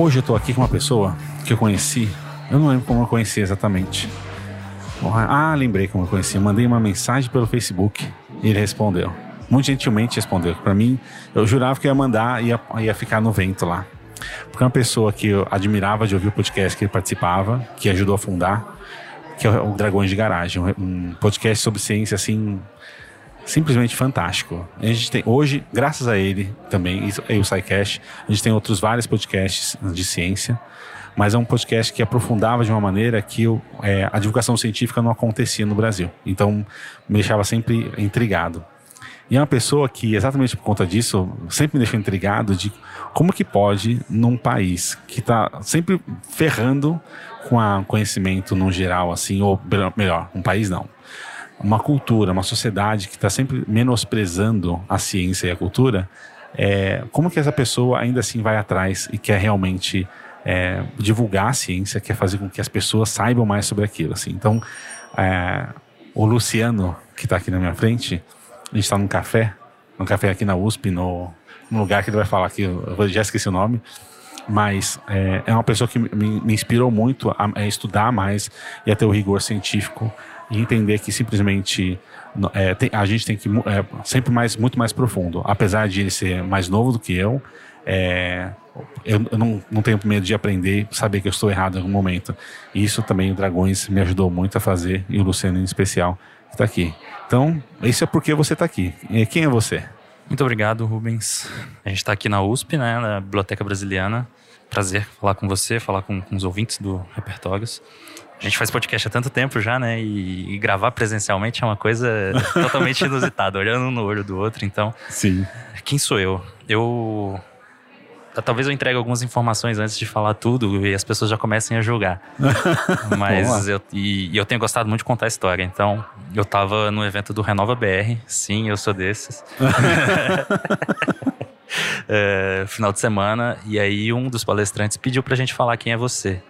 Hoje eu estou aqui com uma pessoa que eu conheci, eu não lembro como eu conheci exatamente. Ah, lembrei como eu conheci. mandei uma mensagem pelo Facebook e ele respondeu. Muito gentilmente respondeu. Para mim, eu jurava que ia mandar e ia, ia ficar no vento lá. Porque é uma pessoa que eu admirava de ouvir o podcast que ele participava, que ajudou a fundar, que é o Dragões de Garagem, um podcast sobre ciência assim simplesmente fantástico. A gente tem hoje, graças a ele também e o SciCast, a gente tem outros vários podcasts de ciência, mas é um podcast que aprofundava de uma maneira que é, a divulgação científica não acontecia no Brasil. Então me deixava sempre intrigado. E é uma pessoa que, exatamente por conta disso, sempre me deixou intrigado de como que pode, num país que está sempre ferrando com o conhecimento no geral, assim, ou melhor, um país não, uma cultura, uma sociedade que está sempre menosprezando a ciência e a cultura, é, como que essa pessoa ainda assim vai atrás e quer realmente é, divulgar a ciência, quer fazer com que as pessoas saibam mais sobre aquilo, assim. Então, é, o Luciano, que está aqui na minha frente, a gente está num café, num café aqui na USP, no, lugar que ele vai falar aqui, eu já esqueci o nome, mas é, é uma pessoa que me, me inspirou muito a, a, estudar mais e a ter o rigor científico e entender que simplesmente é, tem, a gente tem que é, sempre mais muito mais profundo, apesar de ele ser mais novo do que eu. É, eu, eu não, não, tenho medo de aprender, saber que eu estou errado em algum momento. E isso também o Dragões me ajudou muito a fazer e o Luciano em especial que está aqui. Então, isso é porque você está aqui. Quem é você? Muito obrigado, Rubens. A gente está aqui na USP, né, na Biblioteca Brasiliana. Prazer falar com você, falar com, com os ouvintes do Repertórios. A gente faz podcast há tanto tempo já, né? E, e gravar presencialmente é uma coisa totalmente inusitada, olhando no olho do outro. Então, sim. Quem sou eu? Eu Talvez eu entregue algumas informações antes de falar tudo e as pessoas já comecem a julgar. Mas eu, e, e, eu tenho gostado muito de contar a história. Então, eu tava no evento do Renova BR. Sim, eu sou desses. é, final de semana. E aí, um dos palestrantes pediu pra gente falar quem é você.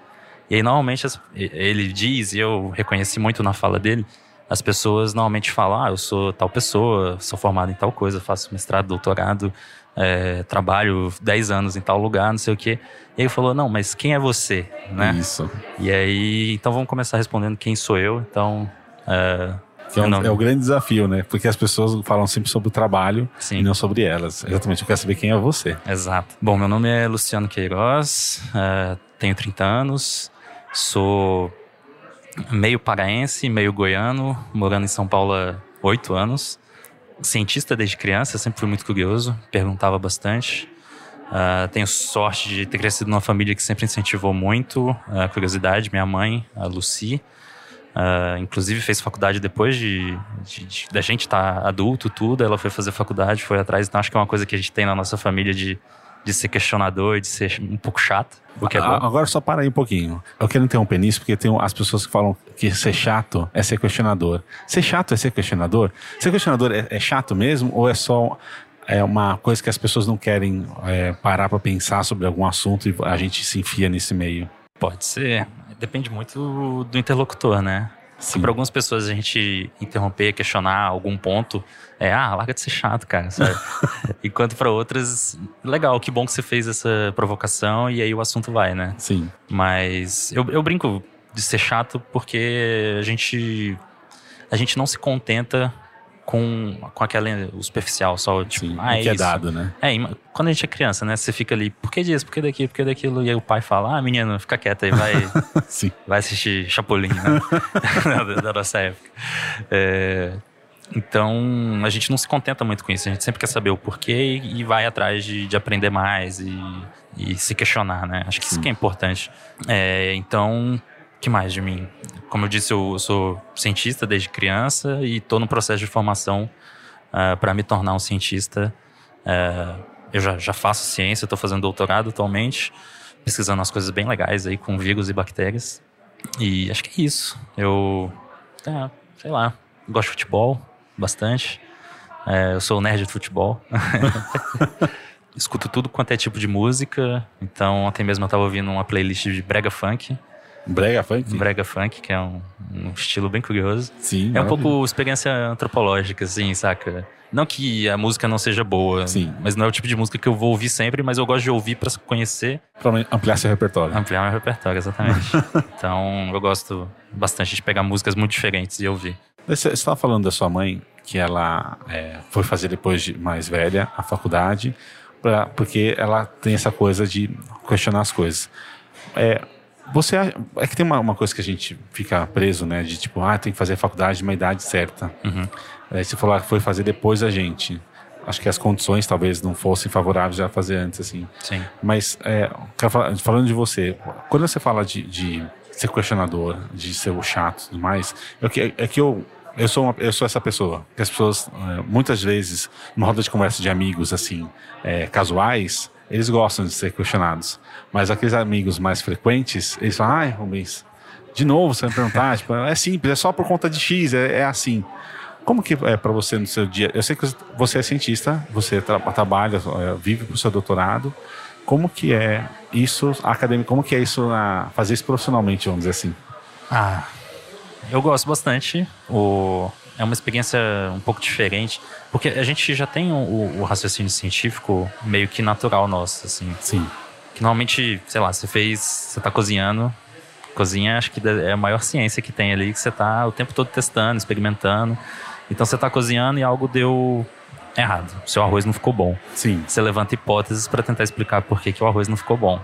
E aí, normalmente, ele diz, e eu reconheci muito na fala dele, as pessoas normalmente falam: ah, eu sou tal pessoa, sou formado em tal coisa, faço mestrado, doutorado é, trabalho 10 anos em tal lugar, não sei o quê. E aí ele falou, não, mas quem é você, né? Isso. E aí, então vamos começar respondendo quem sou eu. Então, é, é, um, é, o grande desafio, né? Porque as pessoas falam sempre sobre o trabalho Sim. e não sobre elas. Exatamente, eu quero saber quem é você. Exato. Bom, meu nome é Luciano Queiroz, é, tenho 30 anos, sou meio paraense, meio goiano, morando em São Paulo há 8 anos cientista desde criança, sempre fui muito curioso, perguntava bastante. Uh, tenho sorte de ter crescido numa família que sempre incentivou muito a curiosidade. Minha mãe, a Lucy, uh, inclusive fez faculdade depois de, de, de da gente estar tá adulto, tudo. Ela foi fazer faculdade, foi atrás. Então acho que é uma coisa que a gente tem na nossa família de de ser questionador, de ser um pouco chato. O que é bom. Agora só para aí um pouquinho. Eu quero interromper nisso porque tem as pessoas que falam que ser chato é ser questionador. Ser chato é ser questionador? Ser questionador é, é chato mesmo ou é só é uma coisa que as pessoas não querem é, parar para pensar sobre algum assunto e a gente se enfia nesse meio? Pode ser. Depende muito do interlocutor, né? Se para algumas pessoas a gente interromper, questionar algum ponto, é, ah, larga de ser chato, cara, sabe? Enquanto para outras, legal, que bom que você fez essa provocação e aí o assunto vai, né? Sim. Mas eu, eu brinco de ser chato porque a gente a gente não se contenta com, com aquela superficial, só tipo, Sim, ah, é que é dado, né? É, quando a gente é criança, né? Você fica ali, por que disso, por que daqui, por que daquilo? E aí o pai fala, ah, menino, fica quieta aí, vai, vai assistir Chapolin, né? da, nossa época. É, então, a gente não se contenta muito com isso. A gente sempre quer saber o porquê e, e vai atrás de, de aprender mais e, e, se questionar, né? Acho que Sim. isso que é importante. É, então, que mais de mim? Como eu disse, eu sou cientista desde criança e estou no processo de formação uh, para me tornar um cientista. Uh, eu já, já faço ciência, estou fazendo doutorado atualmente, pesquisando umas coisas bem legais aí com vírus e bactérias. E acho que é isso. Eu, é, sei lá, gosto de futebol bastante. É, eu sou nerd de futebol. Escuto tudo quanto é tipo de música. Então, ontem mesmo eu estava ouvindo uma playlist de brega funk. Brega funk? Brega funk, que é um, um estilo bem curioso. Sim. É um pouco experiência antropológica, assim, saca? Não que a música não seja boa, Sim. mas não é o tipo de música que eu vou ouvir sempre, mas eu gosto de ouvir para conhecer. Para ampliar seu repertório. Ampliar meu repertório, exatamente. então eu gosto bastante de pegar músicas muito diferentes e ouvir. Você estava falando da sua mãe, que ela é, foi fazer depois de mais velha a faculdade, pra, porque ela tem essa coisa de questionar as coisas. É, você é que tem uma, uma, coisa que a gente fica preso, né? De tipo, ah, tem que fazer a faculdade na idade certa. Uhum. Aí você falou que foi fazer depois a gente. Acho que as condições talvez não fossem favoráveis a fazer antes, assim. Sim. Mas, é, falando de você, quando você fala de, de ser questionador, de ser o chato e tudo mais, é que, é que eu eu sou, uma, eu sou essa pessoa. Que as pessoas, é, muitas vezes, numa roda de conversa de amigos, assim, é, casuais, eles gostam de ser questionados. Mas aqueles amigos mais frequentes, eles falam, ai, Rubens, de novo você vai perguntar, tipo, é simples, é só por conta de X, é, é assim. Como que é para você no seu dia? Eu sei que você é cientista, você tra trabalha, é, vive para o seu doutorado. Como que é isso acadêmico? Como que é isso na, fazer isso profissionalmente, vamos dizer assim? Ah, eu gosto bastante. O, é uma experiência um pouco diferente, porque a gente já tem o, o raciocínio científico meio que natural nosso, assim. Sim. Que normalmente, sei lá, você fez, você está cozinhando, cozinha acho que é a maior ciência que tem ali, que você está o tempo todo testando, experimentando. Então você está cozinhando e algo deu errado. Seu arroz não ficou bom. Sim. Você levanta hipóteses para tentar explicar por que, que o arroz não ficou bom.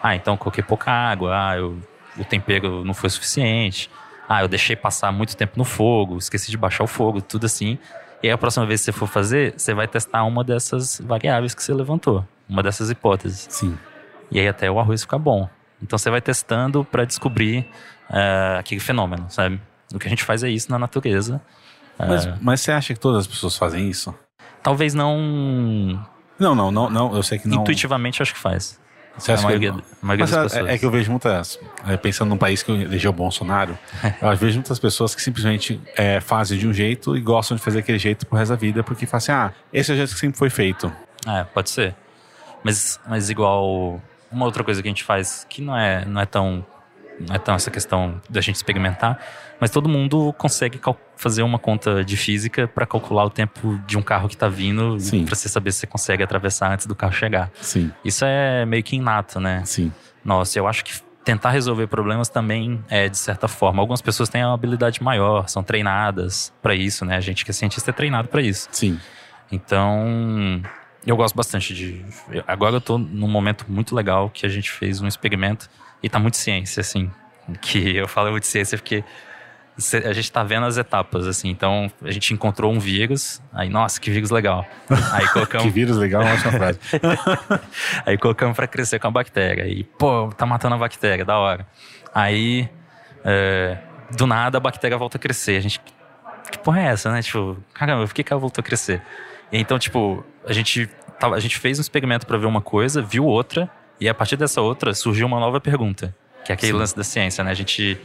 Ah, então coloquei pouca água. Ah, eu, o tempero não foi suficiente. Ah, eu deixei passar muito tempo no fogo, esqueci de baixar o fogo, tudo assim. E aí a próxima vez que você for fazer, você vai testar uma dessas variáveis que você levantou, uma dessas hipóteses. Sim. E aí até o arroz ficar bom. Então você vai testando para descobrir uh, aquele fenômeno, sabe? O que a gente faz é isso na natureza. Mas, uh, mas você acha que todas as pessoas fazem isso? Talvez não. Não, não, não, não. Eu sei que não. Intuitivamente acho que faz. Você acha a maioria, que... a maioria das é, pessoas. É, que eu vejo muitas. É, pensando num país que elegeu o Bolsonaro, eu vejo muitas pessoas que simplesmente é, fazem de um jeito e gostam de fazer aquele jeito pro resto da vida, porque fazem assim, ah, esse é o jeito que sempre foi feito. É, pode ser. Mas, mas igual. Uma outra coisa que a gente faz que não é, não é tão. Não é tão essa questão da gente experimentar, mas todo mundo consegue fazer uma conta de física para calcular o tempo de um carro que está vindo, para você saber se você consegue atravessar antes do carro chegar. Sim. Isso é meio que inato, né? Sim. Nossa, eu acho que tentar resolver problemas também é de certa forma. Algumas pessoas têm uma habilidade maior, são treinadas para isso, né? A gente que é cientista é treinado para isso. Sim. Então, eu gosto bastante de. Agora eu tô num momento muito legal que a gente fez um experimento e tá muito ciência, assim. Que eu falo muito ciência porque a gente tá vendo as etapas, assim. Então, a gente encontrou um vírus, aí, nossa, que vírus legal. Aí colocamos. que vírus legal, é ótima frase. aí colocamos pra crescer com a bactéria. E, pô, tá matando a bactéria, da hora. Aí, é, do nada, a bactéria volta a crescer. A gente, que porra é essa, né? Tipo, caramba, por que, que ela voltou a crescer? Então, tipo, a gente, a gente fez um experimento para ver uma coisa, viu outra, e a partir dessa outra surgiu uma nova pergunta, que é aquele Sim. lance da ciência, né? A gente,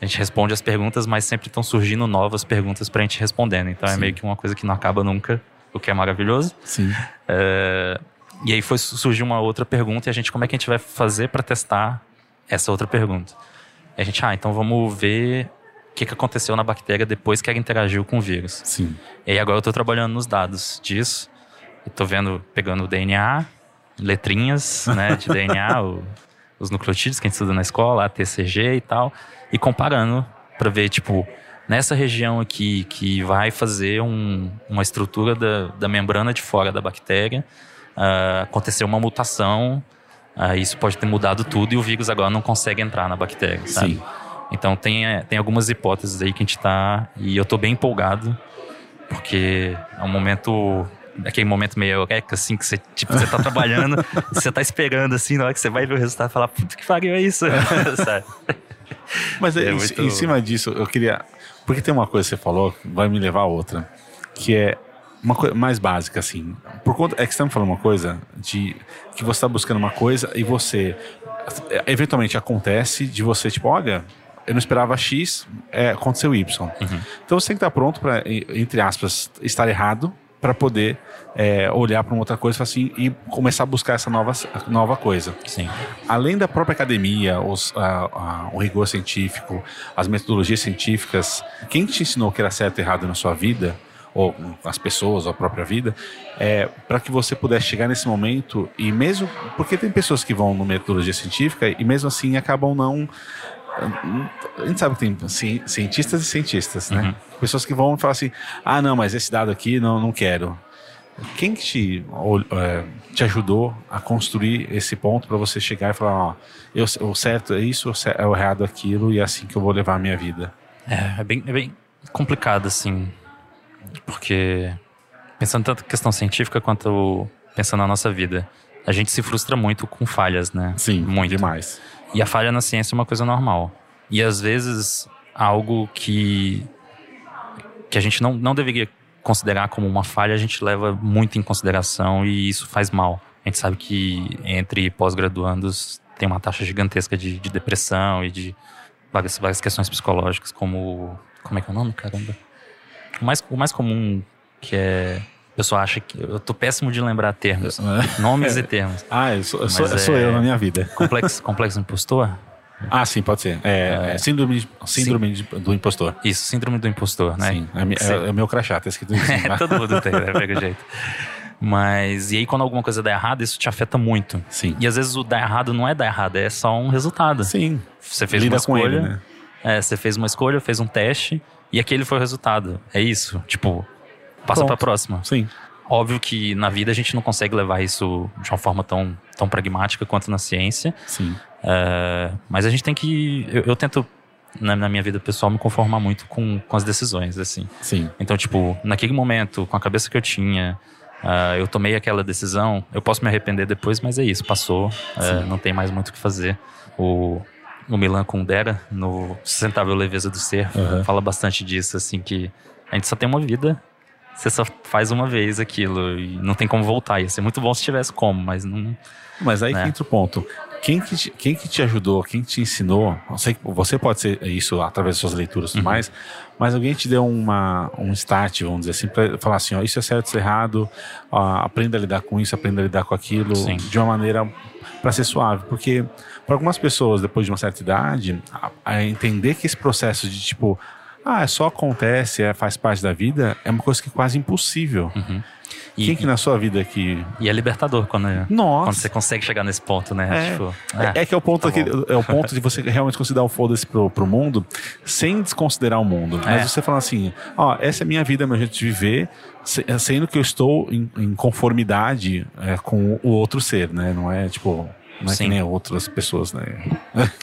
a gente responde as perguntas, mas sempre estão surgindo novas perguntas pra gente respondendo. Então é Sim. é meio que uma coisa que não acaba nunca, o que é maravilhoso. Sim. É, e aí foi surgiu uma outra pergunta e a gente, como é que a gente vai fazer para testar essa outra pergunta? E a gente, ah, então vamos ver o que, que aconteceu na bactéria depois que ela interagiu com o vírus. Sim. E aí agora eu estou trabalhando nos dados disso. Estou vendo, pegando o DNA, letrinhas né, de DNA, o, os nucleotídeos que a gente estuda na escola, a TCG e tal, e comparando para ver, tipo, nessa região aqui que vai fazer um, uma estrutura da, da, membrana de fora da bactéria, uh, aconteceu uma mutação, uh, isso pode ter mudado tudo e o vírus agora não consegue entrar na bactéria, sabe? Sim. Então tem, é, tem algumas hipóteses aí que a gente está e eu estou bem empolgado porque é um momento aquele momento meio eureka, assim, que você, tipo, você tá trabalhando, você tá esperando, assim, na hora que você vai ver o resultado, falar, puta que pariu é isso, sabe? Mas É em, muito- em cima disso, eu queria. Porque tem uma coisa que você falou que vai me levar a outra, que é uma coisa mais básica, assim. Por conta. É que você tá me falando uma coisa de que você está buscando uma coisa e você. Eventualmente acontece de você, tipo, olha, eu não esperava X, é, aconteceu Y. Então você tem que estar pronto para, entre aspas, estar errado para poder é, olhar para uma outra coisa assim, e começar a buscar essa nova, nova coisa Sim. além da própria academia, os, a- a- o rigor científico, as metodologias científicas, quem te ensinou que era certo e errado na sua vida, ou as pessoas, ou a própria vida, é, para que você pudesse chegar nesse momento e mesmo. Porque tem pessoas que vão no metodologia científica e mesmo assim acabam não. A gente sabe que tem ci- cientistas e cientistas, né? Pessoas que vão falam assim: ah, não, mas esse dado aqui não, não quero. Quem que te, é, te ajudou a construir esse ponto para você chegar e falar, ó, eu, o certo é isso, é o errado é aquilo e é assim que eu vou levar a minha vida? É, é bem, é bem complicado, assim. Porque pensando tanto em questão científica quanto pensando na nossa vida, a gente se frustra muito com falhas, né? Sim, muito. demais. E a falha na ciência é uma coisa normal. E às vezes algo que que a gente não, não deveria considerar como uma falha, a gente leva muito em consideração e isso faz mal. A gente sabe que entre pós-graduandos tem uma taxa gigantesca de, de depressão e de várias, várias questões psicológicas, como. Como é que é o nome, caramba? O mais, o mais comum que é. A pessoa acha que. Eu tô péssimo de lembrar termos. Nomes e termos. Ah, eu sou, eu sou, Mas sou é- eu na minha vida. Complexo, complexo impostor? Ah, sim, pode ser. É, é síndrome, de- síndrome de- do impostor. Isso, síndrome do impostor, né? Sim, é, Sim. é, é o meu crachá, tá escrito em cima. É, todo mundo tem, né? Pega o jeito. Mas, e aí quando alguma coisa dá errado, isso te afeta muito. Sim. E às vezes o dar errado não é dar errado, é só um resultado. Sim. Você fez Lida uma com escolha, ele, né? é, você fez uma escolha, fez um teste, e aquele foi o resultado. É isso. Tipo, passa Pronto. pra próxima. Sim. Óbvio que na vida a gente não consegue levar isso de uma forma tão, tão pragmática quanto na ciência. Sim. É, mas a gente tem que. Eu, eu tento, na, na minha vida pessoal, me conformar muito com, com as decisões, assim. Sim. Então, tipo, naquele momento, com a cabeça que eu tinha, ah, eu tomei aquela decisão. Eu posso me arrepender depois, mas é isso, passou. ah, não tem mais muito o que fazer. O, o Milan Kundera, no Sustentável Leveza do Ser, Uhum. fala bastante disso, assim, que a gente só tem uma vida. Você só faz uma vez aquilo e não tem como voltar. Ia ser muito bom se tivesse como, mas não. Mas aí né? que entra o ponto. Quem que, te, quem que te ajudou, quem te ensinou, sei que você pode ser isso através das suas leituras e Uhum. tudo mais, mas alguém te deu uma, um start, vamos dizer assim, pra falar assim, ó, isso é certo, isso é errado, ó, aprenda a lidar com isso, aprenda a lidar com aquilo, Sim. de uma maneira para ser suave, porque para algumas pessoas, depois de uma certa idade, a, a entender que esse processo de tipo, ah, só acontece, é, faz parte da vida, é uma coisa que é quase impossível. E, Quem que na sua vida que... e é libertador quando, Nossa! quando você consegue chegar nesse ponto, né? É. Tipo, É, é que é o ponto tá bom. é o ponto de você realmente considerar o foda-se pro, pro mundo sem desconsiderar o mundo. Mas É. você fala assim, ó, essa é a minha vida, meu jeito de viver, se- sendo que eu estou em, em conformidade é, com o outro ser, né? Não é tipo, não é Sim. que nem outras pessoas, né?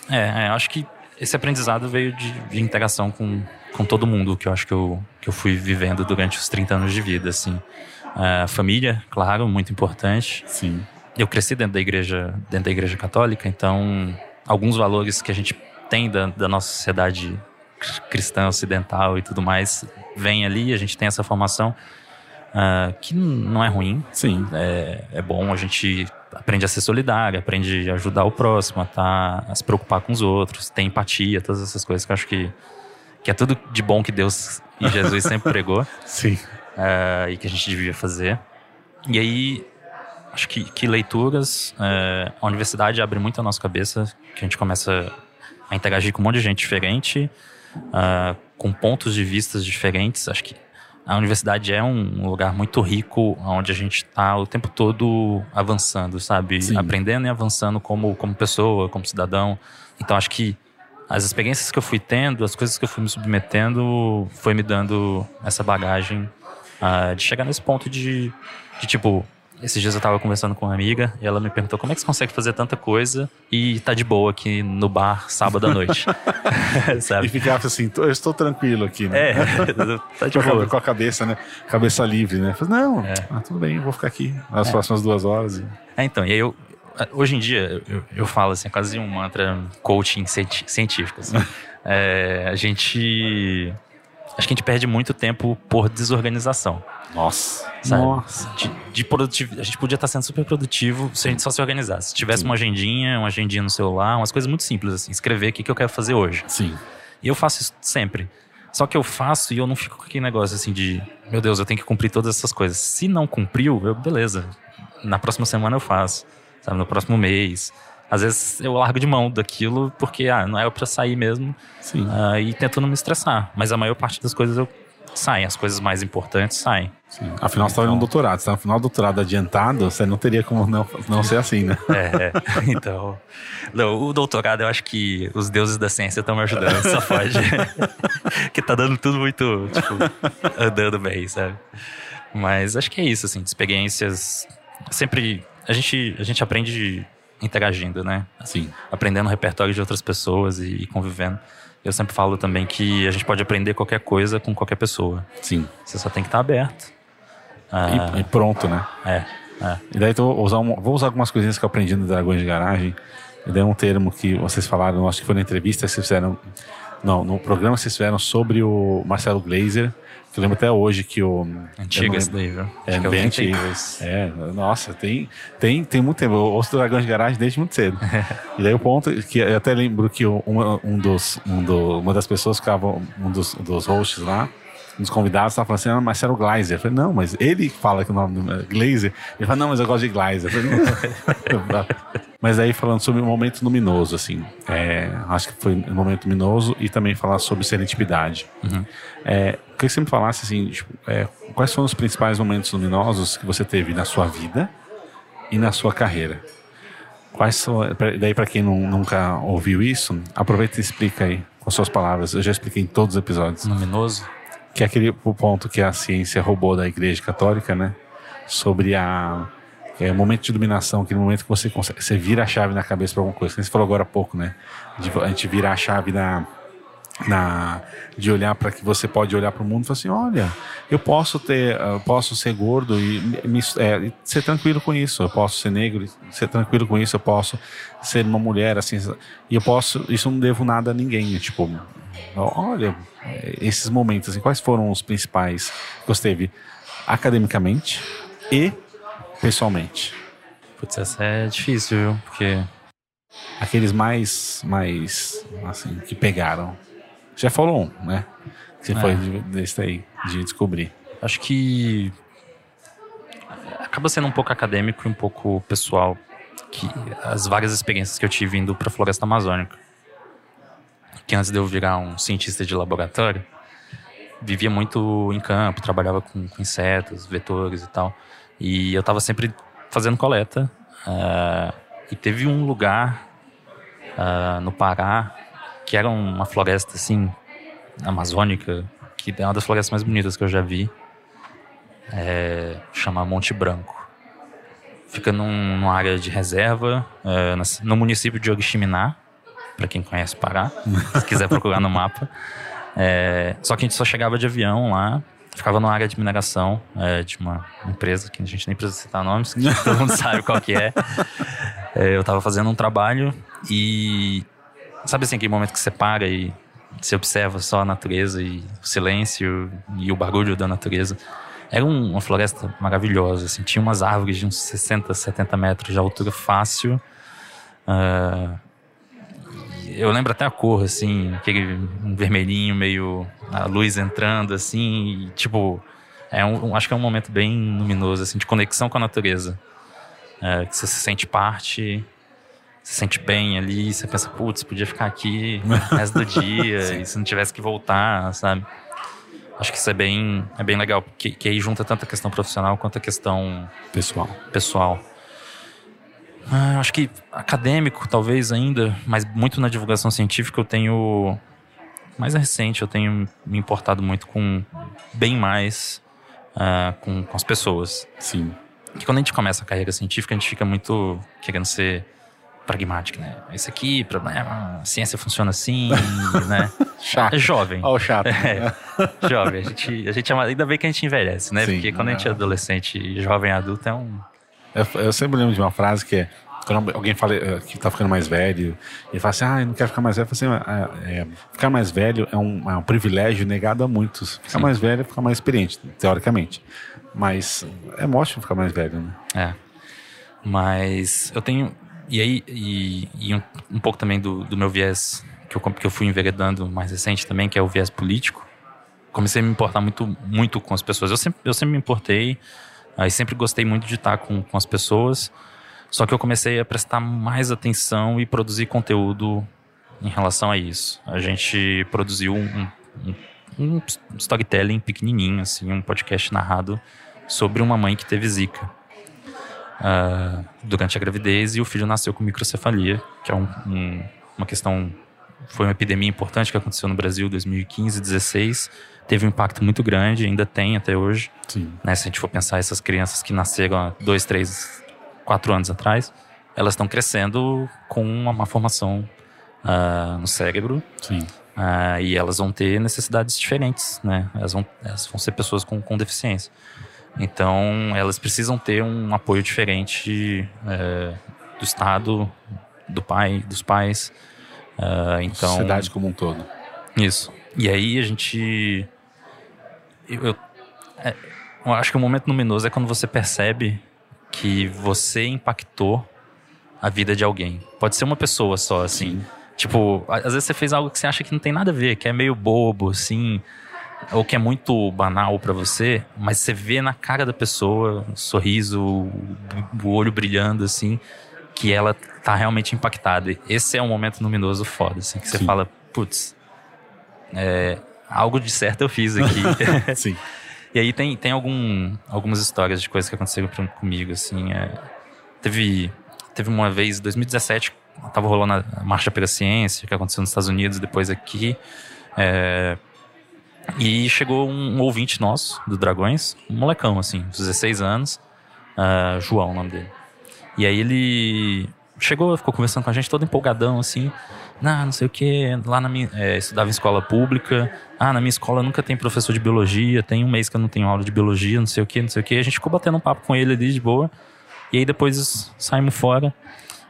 É, é, eu acho que esse aprendizado veio de, de interação com, com todo mundo, que eu acho que eu, que eu fui vivendo durante os 30 anos de vida, assim. É, família, claro, muito importante. Sim. Eu cresci dentro da igreja, dentro da igreja católica, então alguns valores que a gente tem da, da nossa sociedade cristã ocidental e tudo mais vem ali, a gente tem essa formação ah, que não é ruim, Sim. é, é bom, a gente aprende a ser solidário, aprende a ajudar o próximo, a, tá, a se preocupar com os outros, ter empatia, todas essas coisas que eu acho que, que é tudo de bom que Deus e Jesus sempre pregou Sim. é, e que a gente devia fazer. E aí, acho que, que leituras, é, a universidade abre muito a nossa cabeça, que a gente começa a interagir com um monte de gente diferente, é, com pontos de vistas diferentes. Acho que a universidade é um lugar muito rico, onde a gente está o tempo todo avançando, sabe? Sim. Aprendendo e avançando como, como pessoa, como cidadão. Então, acho que as experiências que eu fui tendo, as coisas que eu fui me submetendo, foi me dando essa bagagem ah, de chegar nesse ponto de, de tipo. Esses dias eu tava conversando com uma amiga e ela me perguntou como é que você consegue fazer tanta coisa e tá de boa aqui no bar sábado à noite. E ficava assim, "Tô- eu estou tranquilo aqui, né? É, tá de Com a, boa. com a cabeça, né? Cabeça livre, né? Falei, não, É. ah, tudo bem, eu vou ficar aqui as próximas duas horas. e- É, então, e aí eu, hoje em dia, eu, eu falo assim, é quase um mantra coaching científico. Assim. é, a gente. Acho que a gente perde muito tempo por desorganização. Nossa. Sabe? Nossa. De, de produtivo, a gente podia estar sendo super produtivo se a gente só se organizasse. Se tivesse Sim. uma agendinha, uma agendinha no celular, umas coisas muito simples, assim. Escrever o que, que eu quero fazer hoje. Sim. E eu faço isso sempre. Só que eu faço e eu não fico com aquele negócio assim de, meu Deus, eu tenho que cumprir todas essas coisas. Se não cumpriu, eu, beleza. Na próxima semana eu faço, sabe? No próximo mês. Às vezes eu largo de mão daquilo porque, ah, não é pra sair mesmo. Sim. ah, e tento não me estressar. Mas a maior parte das coisas eu saem. As coisas mais importantes saem. Sim. Afinal, você estava no doutorado. Você no final do doutorado adiantado, você não teria como não, não ser assim, né? É, é. então. Não, o doutorado, eu acho que os deuses da ciência estão me ajudando, só pode. que tá dando tudo muito, tipo, andando bem, sabe? Mas acho que é isso, assim, de experiências. Sempre. A gente, a gente aprende interagindo, né? Sim. Aprendendo o repertório de outras pessoas e, e convivendo. Eu sempre falo também que a gente pode aprender qualquer coisa com qualquer pessoa. Sim. Você só tem que estar aberto. Ah, E, e pronto, né? é, é. E daí vou usar, um- vou usar algumas coisinhas que eu aprendi no Dragões de Garagem. E daí um termo que vocês falaram, acho que foi na entrevista que vocês fizeram. Não, no programa que vocês fizeram sobre o Marcelo Glazer. Que eu lembro até hoje que o. eu não Antiga esse lembro- daí, viu? É, que bem eu antigo. É, nossa, tem, tem, tem muito tempo. Eu ouço Dragões de Garagem desde muito cedo. e daí o ponto que eu até lembro que uma, um dos, um do, uma das pessoas que ficava, um dos, dos hosts lá, um dos convidados, estava falando assim, ah, Marcelo Gleiser. Eu falei, não, mas ele fala que o nome do é Glazer. Ele fala, não, mas eu gosto de Gleiser. Falei, "Não." mas aí falando sobre o momento luminoso, assim, é, acho que foi um momento luminoso e também falar sobre serendipidade. É, eu queria que você me falasse assim, tipo, é, quais foram os principais momentos luminosos que você teve na sua vida e na sua carreira? Quais são, pra- daí para quem não- nunca ouviu isso, aproveita e explica aí com suas palavras. Eu já expliquei em todos os episódios, Luminoso? Que é aquele ponto que a ciência roubou da Igreja Católica, né? Sobre a é, momento de iluminação, aquele momento que você consegue, você vira a chave na cabeça para alguma coisa. Você falou agora há pouco, né? De, a gente virar a chave na na de olhar para que você pode olhar para o mundo e falar assim, olha, eu posso ter, eu posso ser gordo e me- é, ser tranquilo com isso. Eu posso ser negro e ser tranquilo com isso. Eu posso ser uma mulher assim e eu posso. Isso eu não devo nada a ninguém. Tipo, olha, esses momentos, assim, quais foram os principais que você teve academicamente e pessoalmente? Putz, essa é difícil, viu? Porque Aqueles mais, mais, assim, que pegaram. Já falou um, né? Que É. foi de- desse aí, de descobrir. acho que acaba sendo um pouco acadêmico e um pouco pessoal que as várias experiências que eu tive indo para a floresta amazônica. Que antes de eu virar um cientista de laboratório, vivia muito em campo, trabalhava com, com insetos, vetores e tal. E eu estava sempre fazendo coleta. ah, e teve um lugar ah, no Pará que era uma floresta assim amazônica, que é uma das florestas mais bonitas que eu já vi. É, chama Monte Branco. Fica num, numa área de reserva, é, no município de Oriximiná, para quem conhece Pará, se quiser procurar no mapa. É, só que a gente só chegava de avião lá, ficava numa área de mineração é, de uma empresa que a gente nem precisa citar nomes, que todo mundo sabe qual que é. É, eu tava fazendo um trabalho e sabe assim aquele momento que você para e você observa só a natureza e o silêncio e o barulho da natureza. Era um- uma floresta maravilhosa, assim, tinha umas árvores de uns 60, 70 metros de altura fácil. Ah, eu lembro até a cor, assim, aquele um vermelhinho, meio a luz entrando, assim, e, tipo, é um, acho que é um momento bem luminoso, assim, de conexão com a natureza. É, que você se sente parte, se sente bem ali, você pensa, putz, podia ficar aqui o resto do dia, e se não tivesse que voltar, sabe? Acho que isso é bem, é bem legal, porque que aí junta tanto a questão profissional quanto a questão Pessoal. pessoal. Ah, acho que acadêmico, talvez ainda, mas muito na divulgação científica eu tenho. Mais recente, eu tenho me importado muito com. bem mais ah, com, com as pessoas. Sim. Que quando a gente começa a carreira científica, a gente fica muito querendo ser pragmático, né? Esse aqui, problema, a ciência funciona assim, né? Chato. É jovem. Ó, o chato. É, jovem, a gente, a gente ama- ainda bem que a gente envelhece, né? Sim, Porque quando a gente é é. adolescente, jovem adulto é um. Eu, eu sempre lembro de uma frase que é: quando alguém fala eh, que tá ficando mais velho, e fala assim, ah, eu não quero ficar mais velho, eu falo assim, é, é, ficar mais velho é um, é um, privilégio negado a muitos. Ficar Sim. mais velho é ficar mais experiente, teoricamente. Mas é ótimo ficar mais velho, né? É. Mas eu tenho. E aí, e, e um, um, pouco também do, do meu viés que eu, que eu fui enveredando mais recente também, que é o viés político. Comecei a me importar muito, muito com as pessoas. Eu sempre, eu sempre me importei, aí sempre gostei muito de estar com, com as pessoas. Só que eu comecei a prestar mais atenção e produzir conteúdo em relação a isso. A gente produziu um, um, um storytelling pequenininho, assim, um podcast narrado sobre uma mãe que teve zika uh, durante a gravidez e o filho nasceu com microcefalia, que é um, um, uma questão, foi uma epidemia importante que aconteceu no Brasil em 2015, 2016. Teve um impacto muito grande, ainda tem até hoje. Né, se a gente for pensar essas crianças que nasceram há dois, três quatro anos atrás, elas estão crescendo com uma má formação uh, no cérebro. Sim. Uh, e elas vão ter necessidades diferentes, né? Elas vão, elas vão ser pessoas com, com deficiência. Então, elas precisam ter um apoio diferente uh, do Estado, do pai, dos pais. Uh, então, Sociedade como um todo. Isso. E aí a gente. Eu, eu, é, eu acho que o momento luminoso é quando você percebe que você impactou a vida de alguém. Pode ser uma pessoa só, assim. Sim. Tipo, às vezes você fez algo que você acha que não tem nada a ver, que é meio bobo, assim, ou que é muito banal para você, mas você vê na cara da pessoa, um sorriso, o olho brilhando, assim, que ela tá realmente impactada. Esse é um momento luminoso foda, assim, que você Sim. fala, putz, é, algo de certo eu fiz aqui. Sim. E aí tem, tem algum, algumas histórias de coisas que aconteceram comigo, assim. É, teve, teve uma vez, em 2017, tava rolando a Marcha pela Ciência, que aconteceu nos Estados Unidos, depois aqui. É, e chegou um, ouvinte nosso, do Dragões, um molecão, assim, 16 anos, uh, João, o nome dele. E aí ele chegou, ficou conversando com a gente todo empolgadão, assim não, não sei o que, lá na minha, é, estudava em escola pública, ah, na minha escola nunca tem professor de biologia, tem um mês que eu não tenho aula de biologia, não sei o que, não sei o que, a gente ficou batendo um papo com ele ali de boa, e aí depois saímos fora,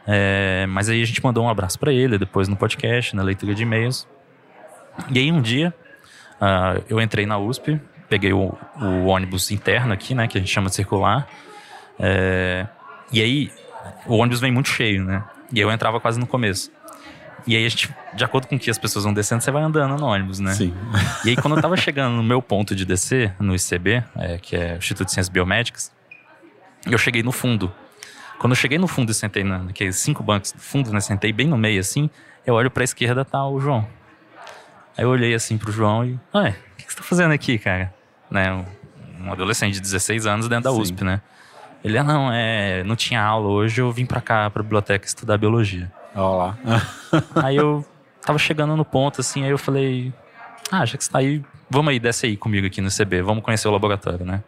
é, mas aí a gente mandou um abraço para ele, depois no podcast, na leitura de e-mails, e aí um dia, uh, eu entrei na USP, peguei o, o, ônibus interno aqui, né, que a gente chama de circular, é, e aí o ônibus vem muito cheio, né, e eu entrava quase no começo. E aí a gente, de acordo com que as pessoas vão descendo, você vai andando no ônibus, né? Sim. E aí quando eu tava chegando no meu ponto de descer, no ICB, é, que é o Instituto de Ciências Biomédicas, eu cheguei no fundo. Quando eu cheguei no fundo e sentei naqueles cinco bancos do fundo, né? Sentei bem no meio assim, eu olho pra esquerda, tá o João. Aí eu olhei assim pro João e, ué, o que, que você tá fazendo aqui, cara? Né? Um adolescente de 16 anos dentro da Sim. USP, né? Ele, ah, não, é, não tinha aula hoje, eu vim pra cá, pra biblioteca, estudar biologia. Olha lá. aí eu tava chegando no ponto, assim, aí eu falei, ah, já que você tá aí, vamos aí, desce aí comigo aqui no CB, vamos conhecer o laboratório, né?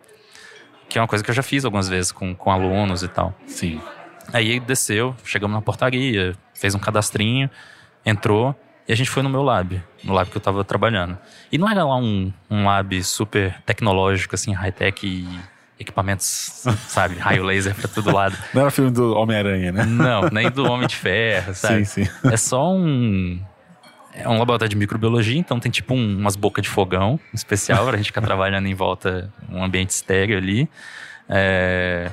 Que é uma coisa que eu já fiz algumas vezes com, com alunos e tal. Sim. Aí desceu, chegamos na portaria, fez um cadastrinho, entrou e a gente foi no meu lab, no lab que eu tava trabalhando. E não era lá um, um lab super tecnológico, assim, high-tech e equipamentos, sabe, raio laser pra todo lado. Não era filme do Homem-Aranha, né? Não, nem do Homem de Ferro, sabe? Sim, sim. É só um. É um laboratório de microbiologia, então tem tipo um, umas bocas de fogão especial pra gente ficar trabalhando em volta, um ambiente estéreo ali. É,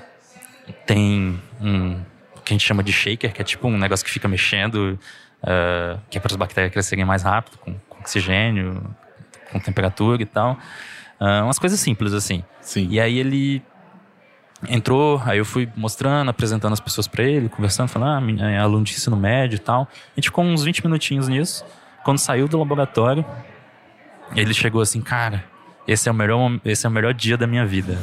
tem um que a gente chama de shaker, que é tipo um negócio que fica mexendo, uh, que é para as bactérias crescerem mais rápido, com, com oxigênio, com temperatura e tal. Uh, umas coisas simples, assim. Sim. E aí ele entrou, aí eu fui mostrando, apresentando as pessoas para ele, conversando, falando, ah, é aluno de ensino médio e tal. A gente ficou uns 20 minutinhos nisso. Quando saiu do laboratório, ele chegou assim, cara, esse é o melhor, esse é o melhor dia da minha vida.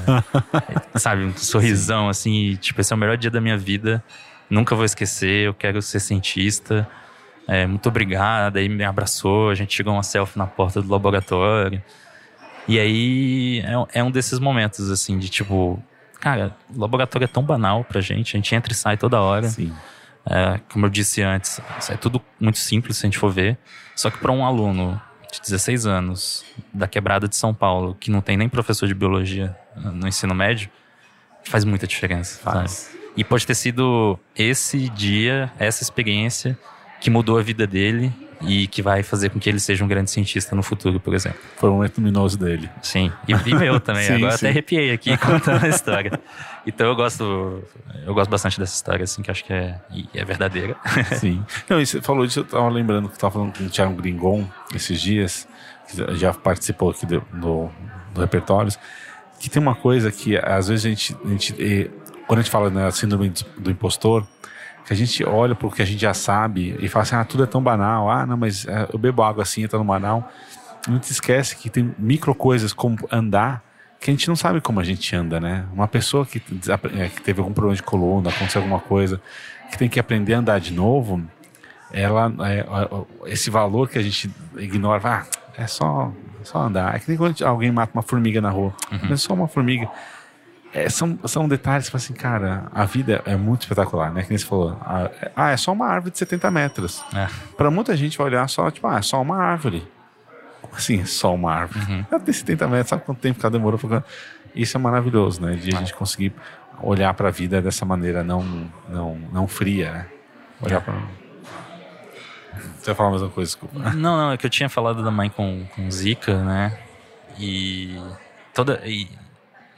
Sabe, um sorrisão, Sim. assim, tipo, esse é o melhor dia da minha vida. Nunca vou esquecer, eu quero ser cientista. É, muito obrigado. Aí me abraçou, a gente chegou uma selfie na porta do laboratório. E aí é, é um desses momentos, assim, de tipo, cara, o laboratório é tão banal pra gente, a gente entra e sai toda hora. Sim. É, como eu disse antes, é tudo muito simples se a gente for ver. Só que para um aluno de 16 anos, da quebrada de São Paulo, que não tem nem professor de biologia no ensino médio, faz muita diferença. Faz. E pode ter sido esse dia, essa experiência que mudou a vida dele e que vai fazer com que ele seja um grande cientista no futuro, por exemplo. Foi um momento luminoso dele. Sim, e, e meu também. sim, Agora sim. até arrepiei aqui contando a história. Então eu gosto, eu gosto bastante dessa história, assim, que acho que é, é verdadeira. Sim. Não, e você falou disso, eu tava lembrando que eu tava falando com o Thiago Gringon esses dias, que já participou aqui do, do, do Repertórios, que tem uma coisa que às vezes a gente, a gente quando a gente fala né, síndrome do impostor, que a gente olha para o que a gente já sabe e fala assim, ah, tudo é tão banal, ah, não, mas é, eu bebo água assim, tá no banal. A gente esquece que tem micro coisas como andar que a gente não sabe como a gente anda, né? Uma pessoa que, é, que teve algum problema de coluna, aconteceu alguma coisa, que tem que aprender a andar de novo, ela, é, esse valor que a gente ignora, ah, é só, só andar. É que nem quando alguém mata uma formiga na rua, uhum. é só uma formiga. É, são, são detalhes que, assim, cara, a vida é muito espetacular, né? Que nem você falou. Ah, é só uma árvore de 70 metros. É. Para muita gente vai olhar só, tipo, ah, é só uma árvore. Como assim, é só uma árvore? Uhum. Ela tem 70 metros, sabe quanto tempo que ela demorou pra... Isso é maravilhoso, né? De a gente conseguir olhar para a vida dessa maneira não, não, não fria, né? Olhar para. Você vai falar mais uma coisa, desculpa. Não, não, é que eu tinha falado da mãe com, com Zika, né? E toda. E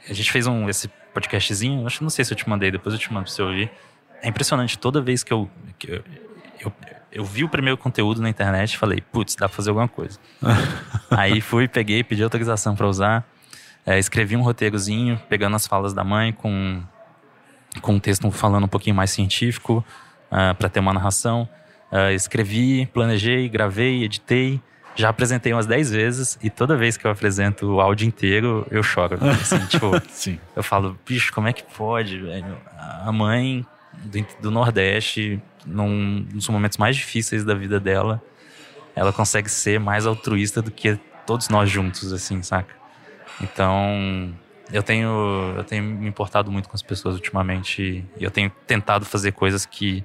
a gente fez um, esse podcastzinho, acho não sei se eu te mandei, depois eu te mando pra você ouvir. É impressionante, toda vez que eu, que eu, eu, eu vi o primeiro conteúdo na internet falei, putz, dá pra fazer alguma coisa. Aí fui, peguei, pedi autorização para usar, é, escrevi um roteirozinho, pegando as falas da mãe com, com um texto falando um pouquinho mais científico, uh, ah, para ter uma narração. Uh, escrevi, planejei, gravei, editei, já apresentei umas 10 vezes e toda vez que eu apresento o áudio inteiro, eu choro. Assim, tipo, Sim. Eu falo, bicho, como é que pode, velho? A mãe do, do Nordeste, num, nos momentos mais difíceis da vida dela, ela consegue ser mais altruísta do que todos nós juntos, assim, saca? Então, eu tenho, eu tenho me importado muito com as pessoas ultimamente e eu tenho tentado fazer coisas que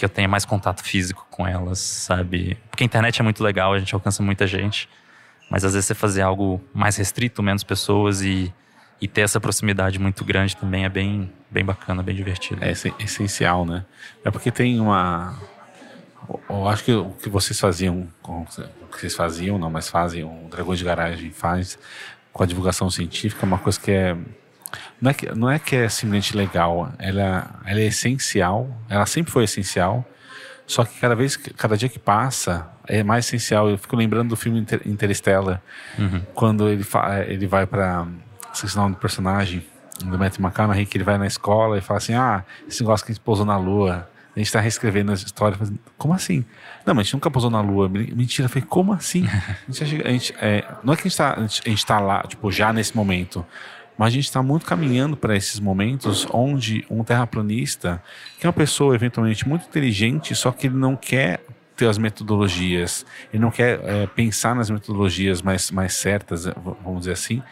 que eu tenha mais contato físico com elas, sabe? Porque a internet é muito legal, a gente alcança muita gente, mas às vezes você fazer algo mais restrito, menos pessoas e, e ter essa proximidade muito grande também é bem, bem bacana, bem divertido. É essencial, né? É porque tem uma. Eu acho que o que vocês faziam, o que vocês faziam, não, mas fazem, o Dragões de Garagem faz com a divulgação científica, é uma coisa que é não é que, não é, que é simplesmente legal, ela, ela é essencial, ela sempre foi essencial, só que cada vez, cada dia que passa, é mais essencial. Eu fico lembrando do filme Inter, Interstellar, uhum. quando ele, ele vai para. Esqueci o nome do personagem, do Matthew McConaughey, que ele vai na escola e fala assim: Ah, esse negócio que a gente pousou na lua. A gente está reescrevendo a história. Como assim? Não, mas a gente nunca pousou na lua. Mentira. Eu falei, como assim? A gente, a gente é, não é que a gente está tá lá, tipo, já nesse momento. Mas a gente está muito caminhando para esses momentos onde um terraplanista, que é uma pessoa eventualmente muito inteligente, só que ele não quer ter as metodologias, ele não quer é, pensar nas metodologias mais, mais certas, vamos dizer assim,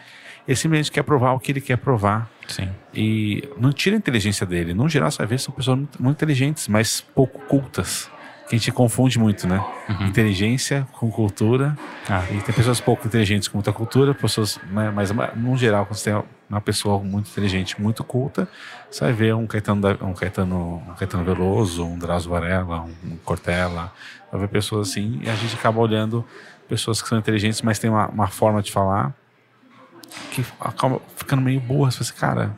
ele simplesmente quer provar o que ele quer provar. Sim. E não tira a inteligência dele. No geral, você vai ver, são pessoas muito, muito inteligentes, mas pouco cultas que a gente confunde muito, né? Uhum. Inteligência com cultura. Ah. E tem pessoas pouco inteligentes com muita cultura, pessoas, né? mas no geral, quando você tem uma pessoa muito inteligente, muito culta, você vai ver um Caetano, um Caetano, um Caetano Veloso, um Drauzio Varela, um Cortella, vai ver pessoas assim, e a gente acaba olhando pessoas que são inteligentes, mas tem uma, uma forma de falar que acaba ficando meio burra. Você fala assim, cara,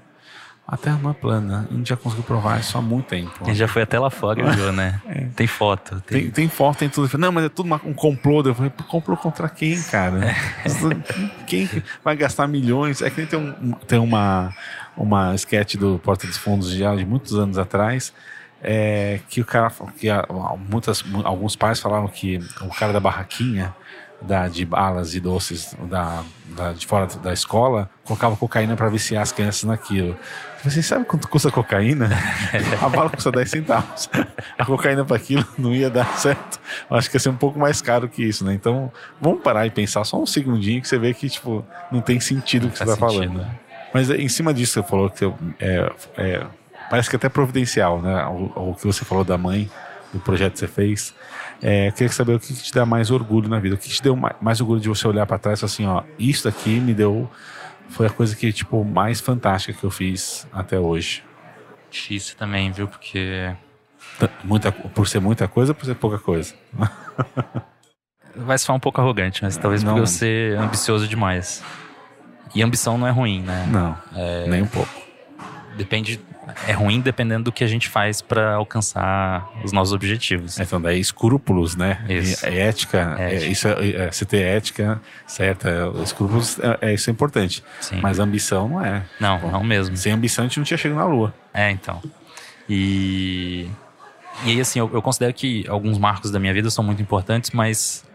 a Terra não é plana. A gente já conseguiu provar isso há muito tempo. A gente já foi até lá fora, viu, né? É. Tem foto. Tem... Tem, tem... foto, tem tudo. Não, mas é tudo uma, um complô. Eu falei, complô contra quem, cara? É. Quem vai gastar milhões? É que tem, um, tem uma, uma sketch do Porta dos Fundos já de muitos anos atrás. É, que o cara, que muitas, alguns pais falaram que o cara da barraquinha da, de balas e doces da, da, de fora da escola colocava cocaína para viciar as crianças naquilo. Você sabe quanto custa cocaína? a bala custa 10 centavos. A cocaína para aquilo não ia dar certo. Eu acho que ia ser um pouco mais caro que isso, né? Então, vamos parar e pensar só um segundinho que você vê que, tipo, não tem sentido o que você está falando. Né? Mas em cima disso você falou que é, é, parece que é até providencial, né? O, o que você falou da mãe, do projeto que você fez. É, eu queria saber o que te dá mais orgulho na vida. O que te deu mais orgulho de você olhar para trás e assim, ó, isso aqui me deu foi a coisa que tipo mais fantástica que eu fiz até hoje. Difícil também, viu? Porque. Muita, por ser muita coisa ou por ser pouca coisa? Vai se falar um pouco arrogante, mas talvez não. porque eu ser ambicioso demais. E ambição não é ruim, né? Não, é... nem um pouco. Depende é ruim dependendo do que a gente faz para alcançar os nossos objetivos. Então, daí escrúpulos, né? Isso. É ética, é, é isso é, é, você ter ética certa, escrúpulos, é, é, isso é importante. Sim. Mas ambição não é. Não, Bom, não mesmo. Sem ambição a gente não tinha chegado na Lua. É, então. E... E aí, assim, eu, eu considero que alguns marcos da minha vida são muito importantes, mas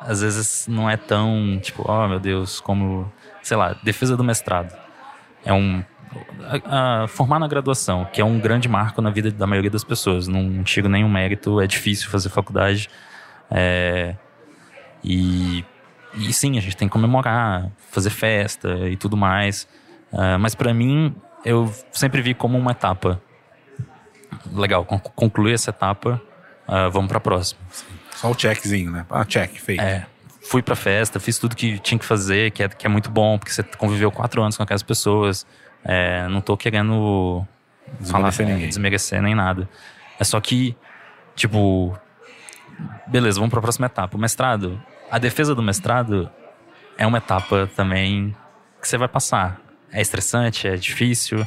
às vezes não é tão, tipo, oh meu Deus, como, sei lá, defesa do mestrado. É um a, a formar na graduação, que é um grande marco na vida da maioria das pessoas. Não chega nenhum mérito, é difícil fazer faculdade. É, e, e sim, a gente tem que comemorar, fazer festa e tudo mais. Uh, mas para mim, eu sempre vi como uma etapa. Legal, concluir essa etapa, uh, vamos para a próxima. Só o checkzinho, né? Ah, check, feito. É, fui pra festa, fiz tudo que tinha que fazer, que é, que é muito bom, porque você conviveu quatro anos com aquelas pessoas. É, não tô querendo falar, desmerecer, ninguém. desmerecer nem nada. É só que, tipo, beleza, vamos para a próxima etapa. O mestrado, a defesa do mestrado é uma etapa também que você vai passar. É estressante, é difícil.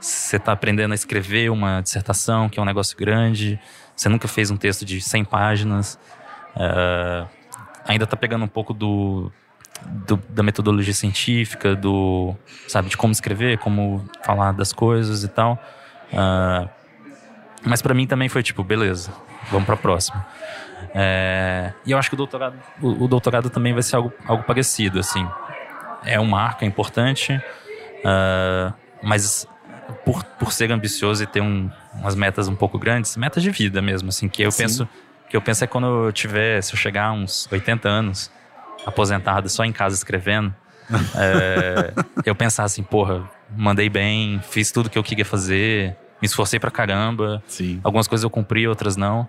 Você está aprendendo a escrever uma dissertação, que é um negócio grande. Você nunca fez um texto de 100 páginas. Uh, ainda está pegando um pouco do, do, da metodologia científica, do sabe de como escrever, como falar das coisas e tal. Uh, mas para mim também foi tipo, beleza, vamos para a próxima. É, e eu acho que o doutorado, o, o, doutorado também vai ser algo, algo parecido, assim. É um marco, é importante, uh, mas por, por ser ambicioso e ter um, umas metas um pouco grandes, metas de vida mesmo, assim, que eu Sim. penso que eu penso é quando eu tiver, se eu chegar a uns 80 anos, aposentado, só em casa escrevendo, é, eu pensar assim, porra, mandei bem, fiz tudo que eu queria fazer, me esforcei pra caramba. Sim. Algumas coisas eu cumpri, outras não.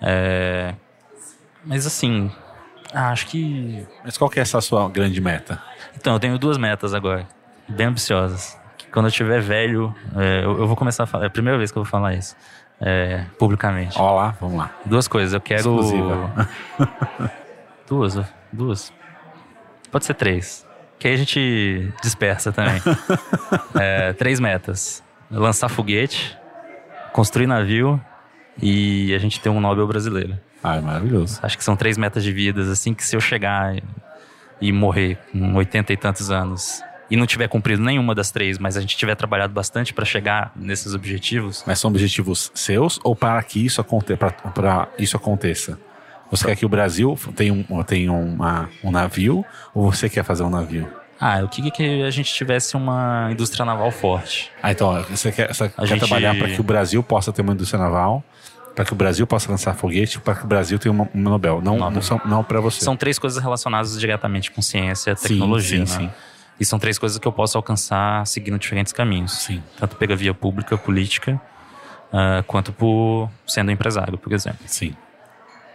É, mas assim, acho que. Mas qual que é essa sua grande meta? Então, eu tenho duas metas agora, bem ambiciosas. Quando eu tiver velho, é, eu, eu, vou começar a falar. É a primeira vez que eu vou falar isso. É, publicamente. Ó lá, vamos lá. Duas coisas. Eu quero. Duas. Duas. Pode ser três. Que aí a gente dispersa também. é, três metas: lançar foguete, construir navio e a gente ter um Nobel brasileiro. Ah, é maravilhoso. Acho que são três metas de vidas, assim, que se eu chegar e morrer com oitenta e tantos anos e não tiver cumprido nenhuma das três, mas a gente tiver trabalhado bastante para chegar nesses objetivos. Mas são objetivos seus ou para que isso, aconte para isso aconteça? Você quer que o Brasil tenha, um, tenha uma, um navio ou você quer fazer um navio? Ah, eu queria que a gente tivesse uma indústria naval forte. Ah, então, você quer, você quer gente... trabalhar para que o Brasil possa ter uma indústria naval, para que o Brasil possa lançar foguete, para que o Brasil tenha uma Nobel, não, Nobel. não, não para você. São três coisas relacionadas diretamente com ciência, tecnologia, sim, sim, né? sim. E são três coisas que eu posso alcançar seguindo diferentes caminhos. Sim. Tanto pela via pública, política, uh, quanto por sendo empresário, por exemplo. Sim.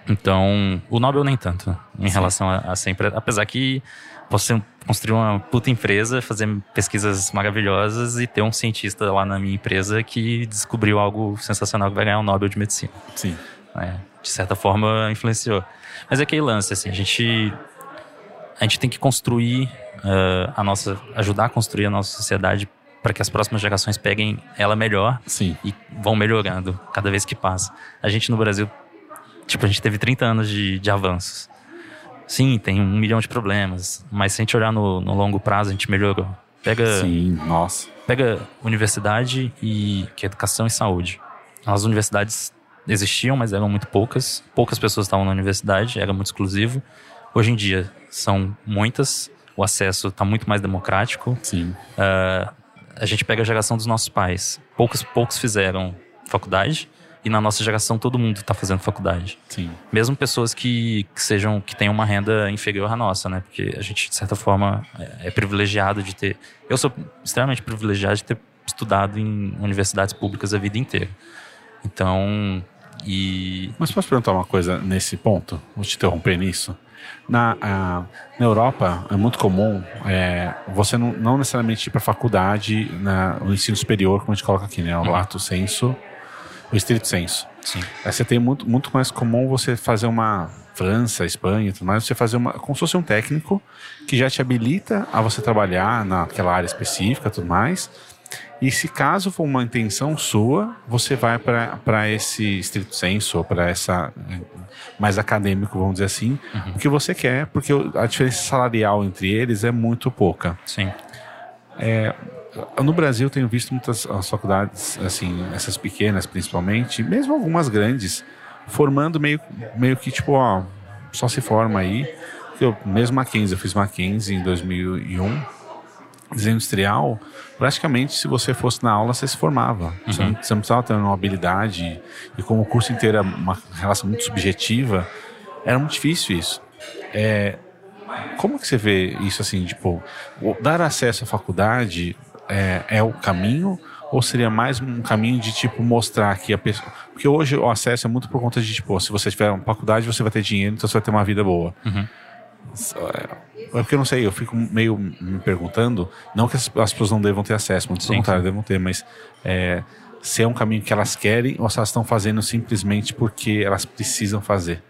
Então, o Nobel nem tanto em Sim. relação a, a sempre. Apesar que posso construir uma puta empresa, fazer pesquisas maravilhosas e ter um cientista lá na minha empresa que descobriu algo sensacional que vai ganhar o um Nobel de Medicina. Sim. É, de certa forma, influenciou. Mas é aquele lance, assim, a gente, a gente tem que construir uh, a nossa. ajudar a construir a nossa sociedade para que as próximas gerações peguem ela melhor Sim. e vão melhorando cada vez que passa. A gente no Brasil Tipo, a gente teve 30 anos de, de avanços. Sim, tem um milhão de problemas, mas se a gente olhar no, no longo prazo, a gente melhorou. Pega. Sim, nossa. Pega universidade e que é educação e saúde. As universidades existiam, mas eram muito poucas. Poucas pessoas estavam na universidade, era muito exclusivo. Hoje em dia são muitas, o acesso está muito mais democrático. Sim. Uh, a gente pega a geração dos nossos pais. Poucos, poucos fizeram faculdade e na nossa geração todo mundo está fazendo faculdade. Sim. Mesmo pessoas que, que, sejam que tenham uma renda inferior à nossa, né? Porque a gente de certa forma é, é privilegiado de ter. Eu sou extremamente privilegiado de ter estudado em universidades públicas a vida inteira. Então, e Mas posso perguntar uma coisa nesse ponto? Vou te interromper nisso. Na, a, na Europa é muito comum é, você não, não necessariamente ir para a faculdade, na, o ensino superior, como a gente coloca aqui, né? O uhum. lato senso, o estrito senso. Sim. Aí você tem muito, muito mais comum você fazer uma França, Espanha e tudo mais, você fazer uma, como se fosse um técnico que já te habilita a você trabalhar naquela área específica tudo mais. E se caso for uma intenção sua, você vai para esse estrito senso, para essa mais acadêmico, vamos dizer assim, uhum. o que você quer, porque a diferença salarial entre eles é muito pouca. Sim. É, no Brasil eu tenho visto muitas faculdades, assim, essas pequenas principalmente, mesmo algumas grandes, formando meio, meio que tipo, ó, só se forma aí. Eu, mesmo Mackenzie, eu fiz Mackenzie em 2001, desenho industrial, praticamente se você fosse na aula você se formava. Uhum. Você, não, você, não, precisava ter uma habilidade e como o curso inteiro é uma relação muito subjetiva, era muito difícil isso. É, como que você vê isso assim, tipo, dar acesso à faculdade é, é o caminho ou seria mais um caminho de tipo mostrar que a pessoa. Porque hoje o acesso é muito por conta de tipo, se você tiver uma faculdade, você vai ter dinheiro, então você vai ter uma vida boa. Uhum. É, é porque eu não sei, eu fico meio me perguntando, não que as, as pessoas não devam ter acesso, muito pelo contrário, devam ter, mas é, se é um caminho que elas querem ou se elas estão fazendo simplesmente porque elas precisam fazer.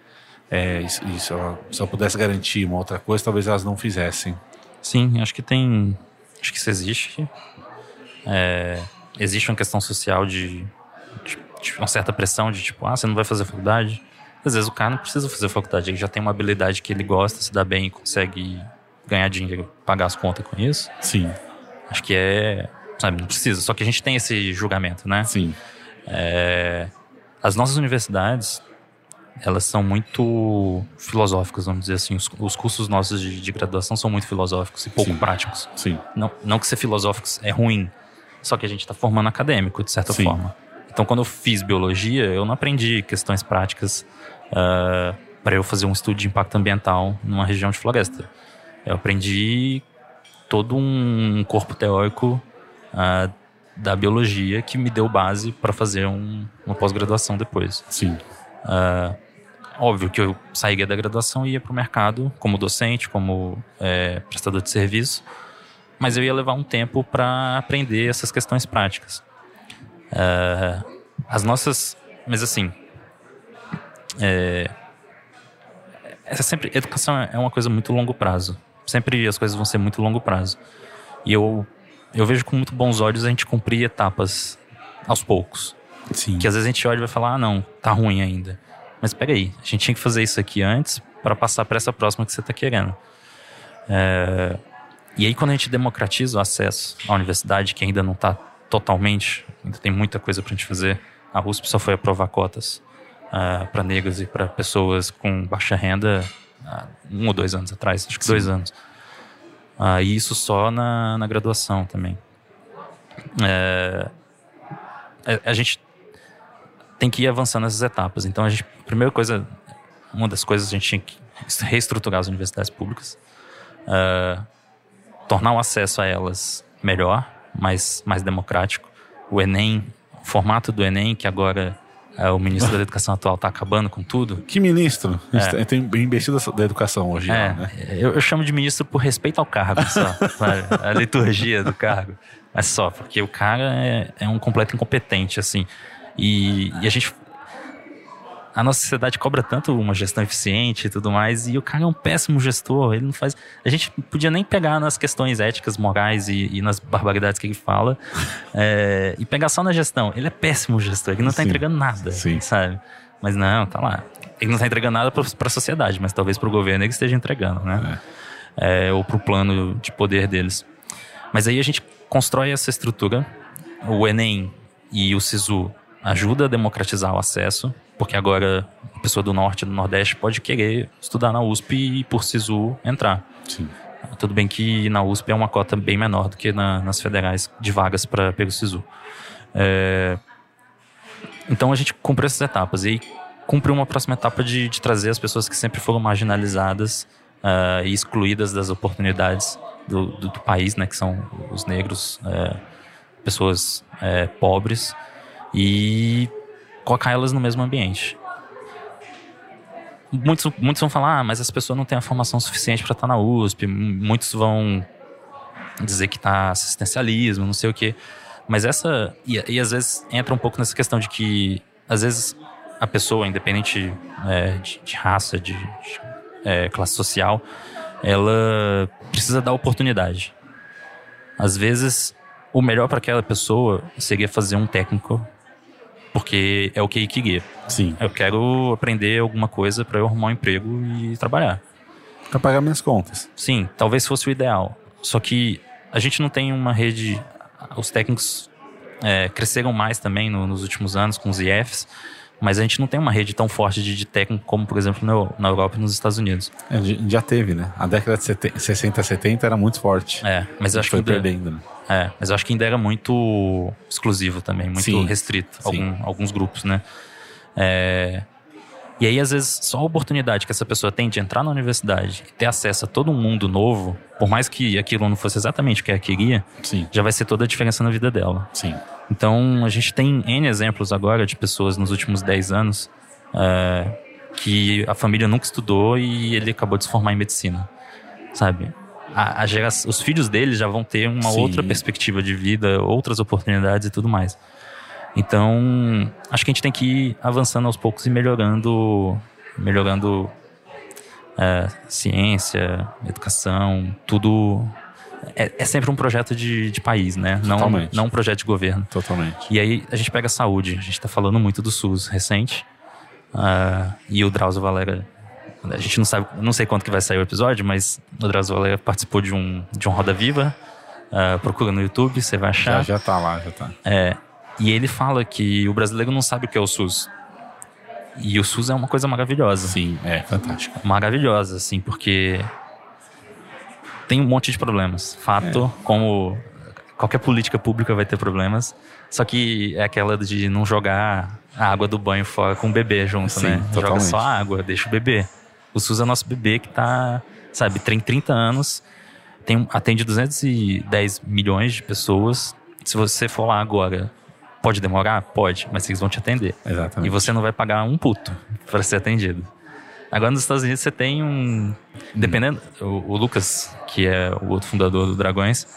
É, isso, isso, se eu pudesse garantir uma outra coisa, talvez elas não fizessem. Sim, acho que tem. Acho que isso existe. É, existe uma questão social de, de, de, uma certa pressão de tipo, ah, você não vai fazer faculdade. Às vezes o cara não precisa fazer faculdade, ele já tem uma habilidade que ele gosta, se dá bem e consegue ganhar dinheiro, pagar as contas com isso. Sim. Acho que é, sabe, não precisa. Só que a gente tem esse julgamento, né? Sim. É, as nossas universidades, elas são muito filosóficas, vamos dizer assim. Os, os cursos nossos de, de, graduação são muito filosóficos e pouco Sim. práticos. Sim. Não, não que ser filosóficos é ruim, só que a gente está formando acadêmico, de certa Sim. forma. Então, quando eu fiz biologia, eu não aprendi questões práticas uh, ah, para eu fazer um estudo de impacto ambiental numa região de floresta. Eu aprendi todo um corpo teórico uh, da biologia que me deu base para fazer um, uma pós-graduação depois. Sim. Uh, óbvio que eu saía da graduação e ia para o mercado como docente, como é, prestador de serviço mas eu ia levar um tempo para aprender essas questões práticas. Uh, as nossas. Mas assim. É, essa sempre, educação é uma coisa muito longo prazo. Sempre as coisas vão ser muito longo prazo. E eu, eu vejo com muito bons olhos a gente cumprir etapas aos poucos. Sim. Que às vezes a gente olha e vai falar: ah, não, tá ruim ainda. Mas peraí, a gente tinha que fazer isso aqui antes para passar para essa próxima que você está querendo. É, e aí, quando a gente democratiza o acesso à universidade, que ainda não está totalmente, ainda tem muita coisa para a gente fazer, a USP só foi aprovar cotas uh, ah, para negros e para pessoas com baixa renda uh, um ou dois anos atrás, acho que Sim. dois anos. Uh, e isso só na, na graduação também. É, a, a gente tem que ir avançando nessas etapas. Então, a, gente, a primeira coisa, uma das coisas a gente tinha que reestruturar as universidades públicas. Uh, tornar o acesso a elas melhor, mais, mais democrático. O Enem, o formato do Enem, que agora é, o ministro da Educação atual está acabando com tudo. Que ministro? É. Tem imbecil da educação hoje. É, né? eu, eu, chamo de ministro por respeito ao cargo só. a liturgia do cargo. Mas só, porque o cara é, é um completo incompetente, assim. E, e a gente a nossa sociedade cobra tanto uma gestão eficiente e tudo mais, e o cara é um péssimo gestor, ele não faz. A gente podia nem pegar nas questões éticas, morais e, e nas barbaridades que ele fala, é, e pegar só na gestão. Ele é péssimo gestor, ele não está entregando nada, sim. sabe? Mas não, tá lá. Ele não está entregando nada para a sociedade, mas talvez para o governo ele esteja entregando, né? É. É, ou para o plano de poder deles. Mas aí a gente constrói essa estrutura, o Enem e o SISU ajuda a democratizar o acesso porque agora a pessoa do norte e do nordeste pode querer estudar na USP e por SISU entrar. Sim. Tudo bem que na USP é uma cota bem menor do que na, nas federais de vagas para pelo SISU. É... Então a gente cumpre essas etapas e cumpre uma próxima etapa de, de trazer as pessoas que sempre foram marginalizadas uh, e excluídas das oportunidades do, do, do, país, né, que são os negros, uh, pessoas uh, pobres, e colocar elas no mesmo ambiente. muitos, muitos vão falar, ah, mas as pessoas não têm a formação suficiente para estar na USP. Muitos vão dizer que tá assistencialismo, não sei o quê. Mas essa. E, e às vezes entra um pouco nessa questão de que, às vezes, a pessoa, independente é, de, de, raça, de, de é, classe social, ela precisa dar oportunidade. Às vezes, o melhor para aquela pessoa seria fazer um técnico, porque é o que queria. Sim. Eu quero aprender alguma coisa para eu arrumar um emprego e trabalhar. Para pagar minhas contas. Sim, talvez fosse o ideal. Só que a gente não tem uma rede. Os técnicos é, cresceram mais também no, nos últimos anos com os IFs, mas a gente não tem uma rede tão forte de, de técnico como, por exemplo, no, na Europa e nos Estados Unidos. É, já teve, né? A década de 70, 60, 70 era muito forte. É, mas acho foi que ainda, perdendo. Né? É, mas eu acho que ainda era muito exclusivo também, muito sim, restrito, algum, alguns grupos, né? É, e aí, às vezes, só a oportunidade que essa pessoa tem de entrar na universidade e ter acesso a todo um mundo novo, por mais que aquilo não fosse exatamente o que ela queria, Sim. já vai ser toda a diferença na vida dela. Sim. Então, a gente tem N exemplos agora de pessoas nos últimos 10 anos é, que a família nunca estudou e ele acabou de se formar em medicina, sabe? A, a geração, os filhos dele já vão ter uma Sim. outra perspectiva de vida, outras oportunidades e tudo mais. Então, acho que a gente tem que ir avançando aos poucos e melhorando, melhorando é, ciência, educação, tudo. É, é, sempre um projeto de, de país, né? Não, não um projeto de governo. Totalmente. E aí a gente pega a saúde. A gente está falando muito do SUS recente. Uh, e o Drauzio Valera a gente não sabe, não sei quanto que vai sair o episódio, mas o Drauzio Valera participou de um, de um Roda Viva. Uh, procura no YouTube, você vai achar. Já, já tá lá, já tá. É, e ele fala que o brasileiro não sabe o que é o SUS. E o SUS é uma coisa maravilhosa. Sim, é fantástico. Maravilhosa, assim, porque tem um monte de problemas. Fato, é. como qualquer política pública vai ter problemas. Só que é aquela de não jogar a água do banho fora com o bebê junto, Sim, né? Totalmente. Joga só a água, deixa o bebê. O SUS é nosso bebê que tá, sabe, tem 30 anos, tem, atende 210 milhões de pessoas. Se você for lá agora Pode demorar? Pode, mas eles vão te atender. Exatamente. E você não vai pagar um puto para ser atendido. Agora nos Estados Unidos você tem um. Dependendo. O, o, Lucas, que é o outro fundador do Dragões,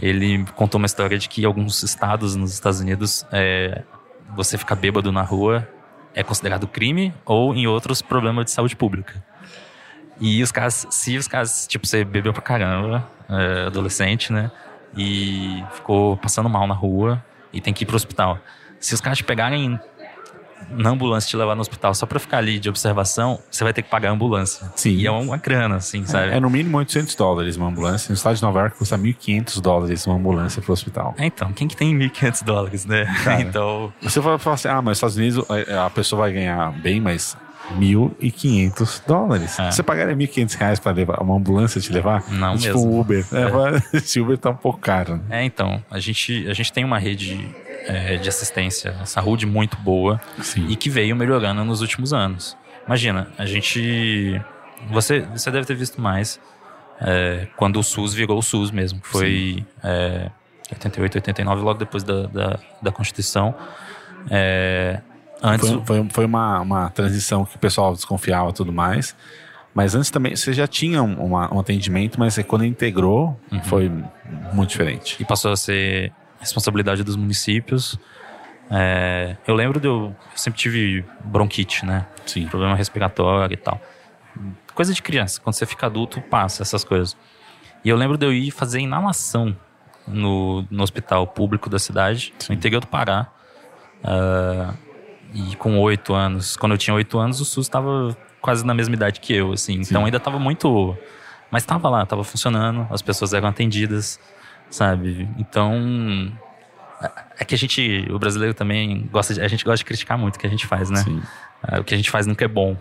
ele contou uma história de que alguns estados nos Estados Unidos é, você ficar bêbado na rua é considerado crime ou em outros problemas de saúde pública. E os caras, se os caras, tipo, você bebeu pra caramba, é, adolescente, né? E ficou passando mal na rua, e tem que ir pro hospital. Se os caras te pegarem na ambulância te levar no hospital só pra ficar ali de observação, você vai ter que pagar a ambulância. Sim. E é uma grana, assim, sabe? É, é no mínimo 800 dólares uma ambulância. No estado de Nova York custa 1.500 dólares uma ambulância pro hospital. É, então, quem que tem 1.500 dólares, né? Cara, então... Você vai falar assim, ah, mas nos Estados Unidos a pessoa vai ganhar bem, mas 1.500 dólares. É. Você pagaria 1.500 reais para levar uma ambulância te levar? Não tipo mesmo. um Uber. É. É, esse Uber tá um pouco caro. É, então. A gente, a gente tem uma rede é, de assistência à saúde muito boa Sim. e que veio melhorando nos últimos anos. Imagina, a gente... Você, você deve ter visto mais é, quando o SUS virou o SUS mesmo, que foi 88, 89, logo depois da, da, da Constituição. É, Antes... Foi, foi, foi uma, uma transição que o pessoal desconfiava e tudo mais. Mas antes também, você já tinha um, um atendimento, mas quando integrou, uhum. foi muito diferente. E passou a ser responsabilidade dos municípios. É, eu lembro de eu, eu, sempre tive bronquite, né? Sim. Problema respiratório e tal. Coisa de criança. Quando você fica adulto, passa essas coisas. E eu lembro de eu ir fazer inalação no, no hospital público da cidade, Sim. no interior do Pará. Uh, e com oito anos, quando eu tinha oito anos, o SUS estava quase na mesma idade que eu, assim. Sim. Então ainda estava muito. Mas estava lá, estava funcionando, as pessoas eram atendidas, sabe? Então. É, é que a gente, o brasileiro também gosta de, a gente gosta de criticar muito o que a gente faz, né? Sim. É, o que a gente faz nunca é bom.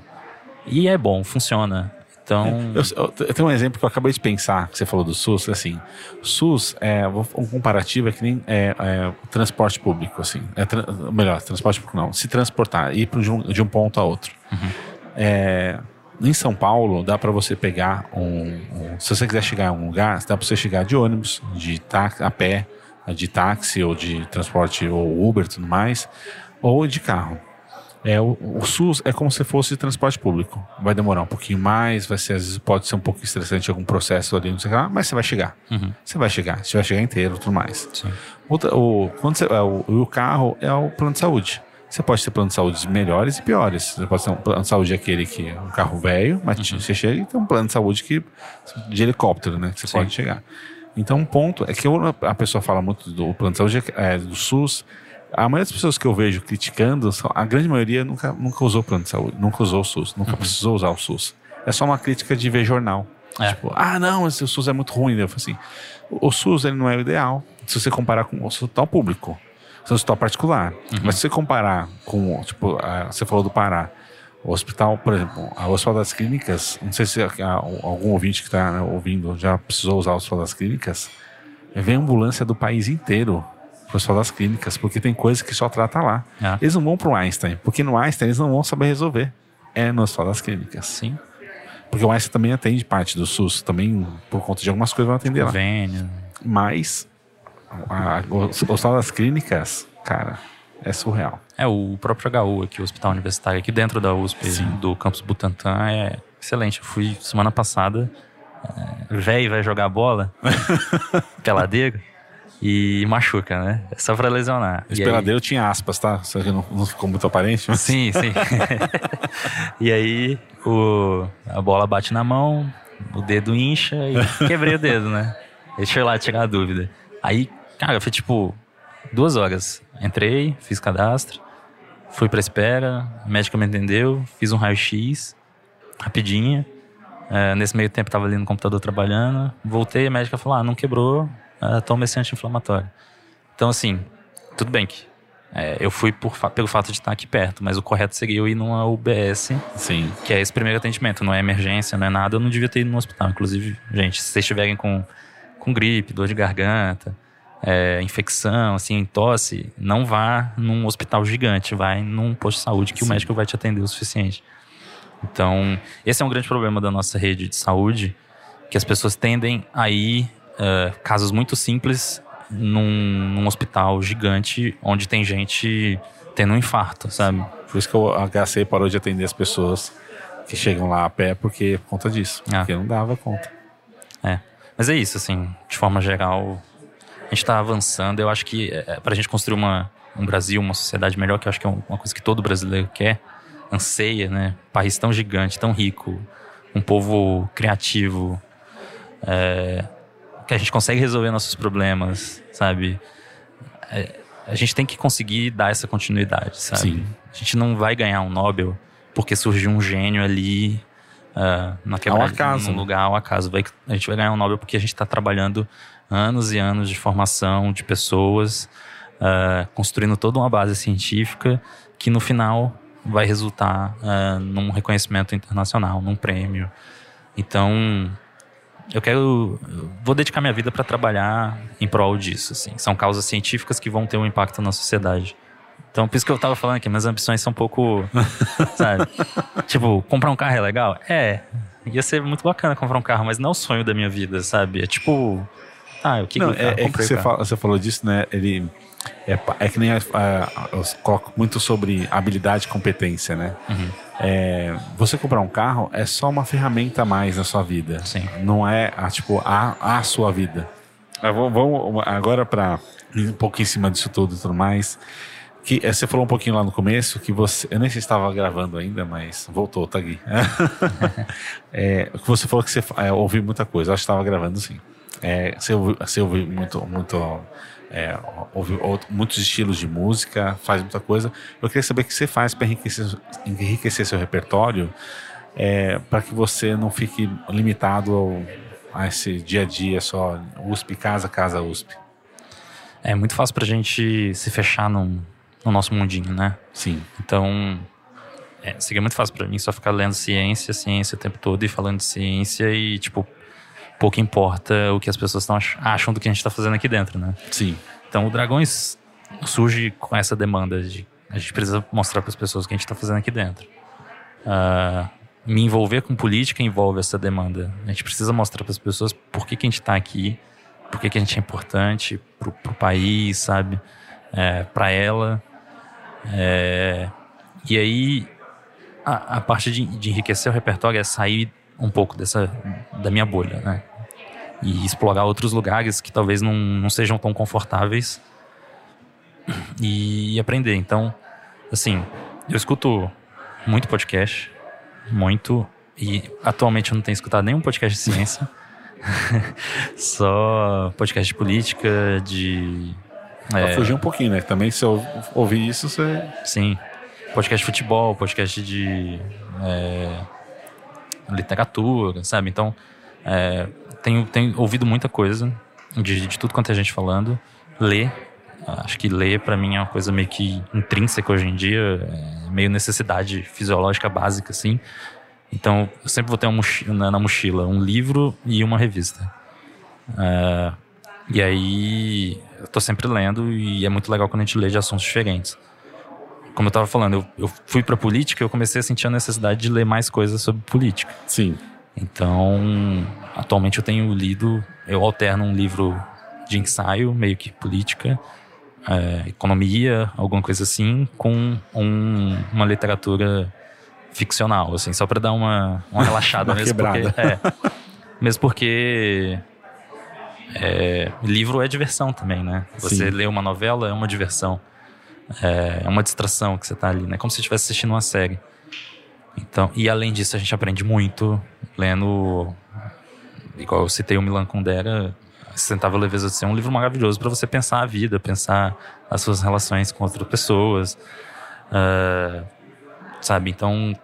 E é bom, funciona. Então. Eu, eu, eu, tenho um exemplo que eu acabei de pensar, que você falou do SUS, assim. O SUS, é, um comparativo é que nem é, é transporte público, assim. É melhor, transporte público não. Se transportar, ir de um, de um ponto a outro. Uhum. É, em São Paulo, dá para você pegar um, um, Se você quiser chegar a um lugar, dá para você chegar de ônibus, de táxi, a pé, de táxi ou de transporte ou Uber tudo mais, ou de carro. É, o, o, SUS é como se fosse transporte público. Vai demorar um pouquinho mais, vai ser, às vezes pode ser um pouco estressante algum processo ali, não sei lá, mas você vai chegar. Uhum. Você vai chegar, você vai chegar inteiro tudo mais. Outra, o, quando você, é, o, o carro é o plano de saúde. Você pode ter plano de saúde melhores e piores. Você pode ter um plano de saúde aquele que é um carro velho, mas uhum. você chega e tem um plano de saúde que, de helicóptero, né? Que você Sim. pode chegar. Então, um ponto é que a pessoa fala muito do plano de saúde, é, do SUS, a maioria das pessoas que eu vejo criticando, a grande maioria nunca, nunca usou plano de saúde, nunca usou o SUS, nunca uhum. precisou usar o SUS. É só uma crítica de ver jornal. É. Tipo, ah, não, esse, o SUS é muito ruim. Eu falo assim, o, o SUS ele não é o ideal se você comparar com o hospital público, se o hospital particular. Uhum. Mas se você comparar com, tipo, a, você falou do Pará, o hospital, por exemplo, o Hospital das Clínicas, não sei se algum ouvinte que está né, ouvindo já precisou usar o Hospital das Clínicas, vem ambulância do país inteiro para o Hospital das Clínicas, porque tem coisas que só trata lá. É. Eles não vão para o Einstein, porque no Einstein eles não vão saber resolver. É no Hospital das Clínicas. Sim. Porque o Einstein também atende parte do SUS, também por conta de algumas coisas vão atender Convênio. lá. Mas a, o Hospital das Clínicas, cara, é surreal. É, o próprio HU aqui, o Hospital Universitário, aqui dentro da USP, Sim. do campus Butantã, é excelente. Eu fui semana passada, é, velho vai jogar bola, peladeiro, e machuca, né? É só pra lesionar. Esse peladeiro aí... tinha aspas, tá? Só que não, não ficou muito aparente. Mas... Sim, sim. e aí o, a bola bate na mão, o dedo incha e quebrei o dedo, né? Deixa eu ir lá tirar a dúvida. Aí, cara, foi tipo duas horas. Entrei, fiz cadastro, fui pra espera, a médica me entendeu, fiz um raio-x, rapidinho. É, nesse meio tempo tava ali no computador trabalhando. Voltei, a médica falou: ah, não quebrou, é, toma esse anti-inflamatório. Então, assim, tudo bem que é, eu fui por, pelo fato de estar aqui perto, mas o correto seria eu ir numa UBS, Sim. que é esse primeiro atendimento, não é emergência, não é nada, eu não devia ter ido no hospital. Inclusive, gente, se vocês estiverem com, com gripe, dor de garganta, é, infecção, assim, tosse, não vá num hospital gigante, vai num posto de saúde que Sim. o médico vai te atender o suficiente. Então, esse é um grande problema da nossa rede de saúde, que as pessoas tendem a ir uh, casos muito simples num, num, hospital gigante onde tem gente tendo um infarto, sabe? Por isso que o HC parou de atender as pessoas que chegam lá a pé porque por conta disso, ah. porque não dava conta. É. Mas é isso, assim, de forma geral, a gente está avançando. Eu acho que é, para a gente construir uma, um Brasil, uma sociedade melhor, que eu acho que é uma coisa que todo brasileiro quer, anseia, né? Um país tão gigante, tão rico, um povo criativo, é, que a gente consegue resolver nossos problemas, sabe? É, a gente tem que conseguir dar essa continuidade, sabe? Sim. A gente não vai ganhar um Nobel porque surgiu um gênio ali uh, naquele acaso. num lugar ao acaso. Vai, a gente vai ganhar um Nobel porque a gente está trabalhando anos e anos de formação de pessoas, uh, construindo toda uma base científica que no final vai resultar uh, num reconhecimento internacional, num prêmio. Então, eu quero, vou dedicar minha vida para trabalhar em prol disso. Assim. São causas científicas que vão ter um impacto na sociedade. Então, por isso que eu tava falando que minhas ambições são um pouco, sabe? tipo, comprar um carro é legal? É. Ia ser muito bacana comprar um carro, mas não é o sonho da minha vida, sabe? É tipo, ah, o que Não, que é, é que você, fala, você falou disso, né? Ele é, é que nem a, a, eu coloco muito sobre habilidade e competência, né? Uhum. É, você comprar um carro é só uma ferramenta a mais na sua vida. Sim. Não é a, tipo a, a sua vida. Vamos agora para um pouco em cima disso tudo e tudo mais. Que é, você falou um pouquinho lá no começo que você, eu nem sei se estava gravando ainda, mas voltou, tá aqui. é, que você falou que você é, ouviu muita coisa. Eu acho que estava gravando sim. É, você, ouve, você ouve muito, muito é, ouve muitos estilos de música, faz muita coisa. Eu queria saber o que você faz para enriquecer, enriquecer seu repertório, é, para que você não fique limitado ao, a esse dia a dia só USP, casa, casa, USP. É muito fácil para a gente se fechar num, no nosso mundinho, né? Sim. Então, é, seria muito fácil para mim só ficar lendo ciência, ciência o tempo todo e falando de ciência e, tipo, pouco importa o que as pessoas tão, acham do que a gente está fazendo aqui dentro, né? Sim. Então o Dragões surge com essa demanda de a gente precisa mostrar para as pessoas o que a gente está fazendo aqui dentro. Uh, me envolver com política envolve essa demanda. A gente precisa mostrar para as pessoas por que, que a gente está aqui, por que, que a gente é importante para o país, sabe? É, para ela. É, E aí, a, a parte de, de, enriquecer o repertório é sair um pouco dessa da minha bolha, né? E explorar outros lugares que talvez não, não sejam tão confortáveis e aprender. Então, assim, eu escuto muito podcast, muito. E atualmente eu não tenho escutado nenhum podcast de ciência. Só podcast de política, de. Pra é, fugir um pouquinho, né? Também se eu ouvir isso, você. Sim. Podcast de futebol, podcast de. É, literatura, sabe? Então, é, tenho, tenho ouvido muita coisa de, de tudo quanto é gente falando. Ler. Acho que ler, para mim, é uma coisa meio que intrínseca hoje em dia, é meio necessidade fisiológica básica, assim. Então, eu sempre vou ter uma mochila, na mochila um livro e uma revista. Uh, e aí, eu tô sempre lendo e é muito legal quando a gente lê de assuntos diferentes. Como eu tava falando, eu, eu fui pra política e eu comecei a sentir a necessidade de ler mais coisas sobre política. Sim. Então, atualmente eu tenho lido, eu alterno um livro de ensaio, meio que política, é, economia, alguma coisa assim, com um, uma literatura ficcional, assim, só para dar uma, uma relaxada uma mesmo. Quebrada. Porque, é, mesmo porque é, livro é diversão também, né? Você lê uma novela é uma diversão. É, é uma distração que você tá ali, né? Como se estivesse assistindo uma série. Então, e além disso, a gente aprende muito lendo. Igual eu citei o Milan Kundera, Sustentável Leveza de Ser, um livro maravilhoso para você pensar a vida, pensar as suas relações com outras pessoas. Uh, sabe? Então,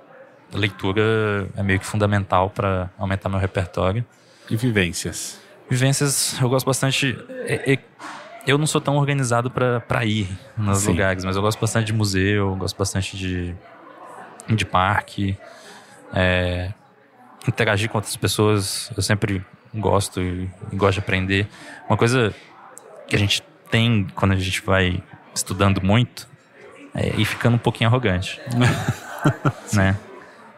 leitura é meio que fundamental para aumentar meu repertório. E vivências? Vivências, eu gosto bastante. É, é, eu não sou tão organizado para ir nos Sim. lugares, mas eu gosto bastante de museu, gosto bastante de, de parque. É, interagir com outras pessoas, eu sempre gosto e, e gosto de aprender. Uma coisa que a gente tem quando a gente vai estudando muito é ir ficando um pouquinho arrogante. né?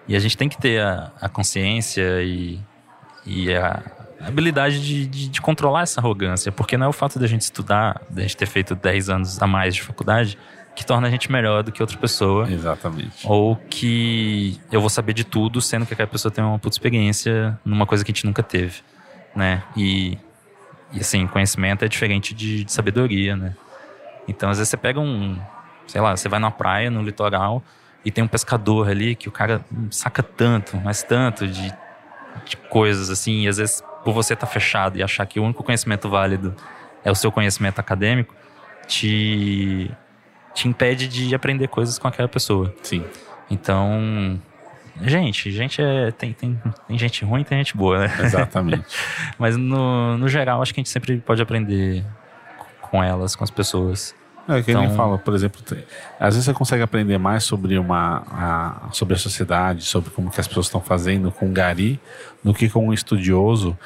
E a gente tem que ter a, a consciência e, e a habilidade de, de, de, controlar essa arrogância, porque não é o fato da gente estudar, da gente ter feito 10 anos a mais de faculdade, que torna a gente melhor do que outra pessoa. Exatamente. Ou que eu vou saber de tudo, sendo que aquela pessoa tem uma puta experiência numa coisa que a gente nunca teve, né? E, e assim, conhecimento é diferente de, de sabedoria, né? Então, às vezes você pega um, sei lá, você vai na praia, no litoral, e tem um pescador ali que o cara saca tanto, mas tanto de, de coisas assim, e às vezes por você estar tá fechado e achar que o único conhecimento válido é o seu conhecimento acadêmico, te, te impede de aprender coisas com aquela pessoa. Sim. Então, gente, gente é, tem, tem, tem gente ruim e tem gente boa, né? Exatamente. Mas no, no geral, acho que a gente sempre pode aprender com elas, com as pessoas. É que então... ele fala, por exemplo, às vezes você consegue aprender mais sobre uma a, sobre a sociedade, sobre como que as pessoas estão fazendo com gari, do que com um estudioso,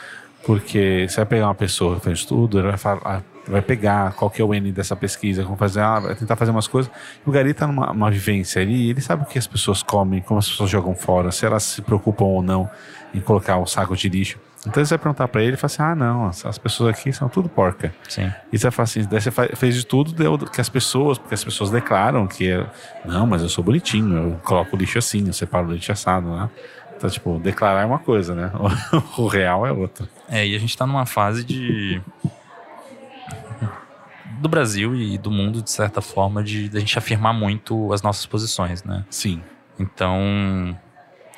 porque você vai pegar uma pessoa que fez estudo, ele vai falar, vai pegar qual que é o N dessa pesquisa, como fazer, ah, vai tentar fazer umas coisas. O Gari está numa vivência ali, ele sabe o que as pessoas comem, como as pessoas jogam fora, se elas se preocupam ou não em colocar um saco de lixo. Então você vai perguntar para ele e fala assim: ah, não, as pessoas aqui são tudo porca. Sim. E você vai falar assim: daí você fez de tudo deu que as pessoas, porque as pessoas declaram que é, não, mas eu sou bonitinho, eu coloco o lixo assim, eu separo o lixo assado, né? Então, tipo, declarar é uma coisa, né? o real é outra. É, e a gente tá numa fase de. do Brasil e do mundo, de certa forma, de, de a gente afirmar muito as nossas posições, né? Sim. Então,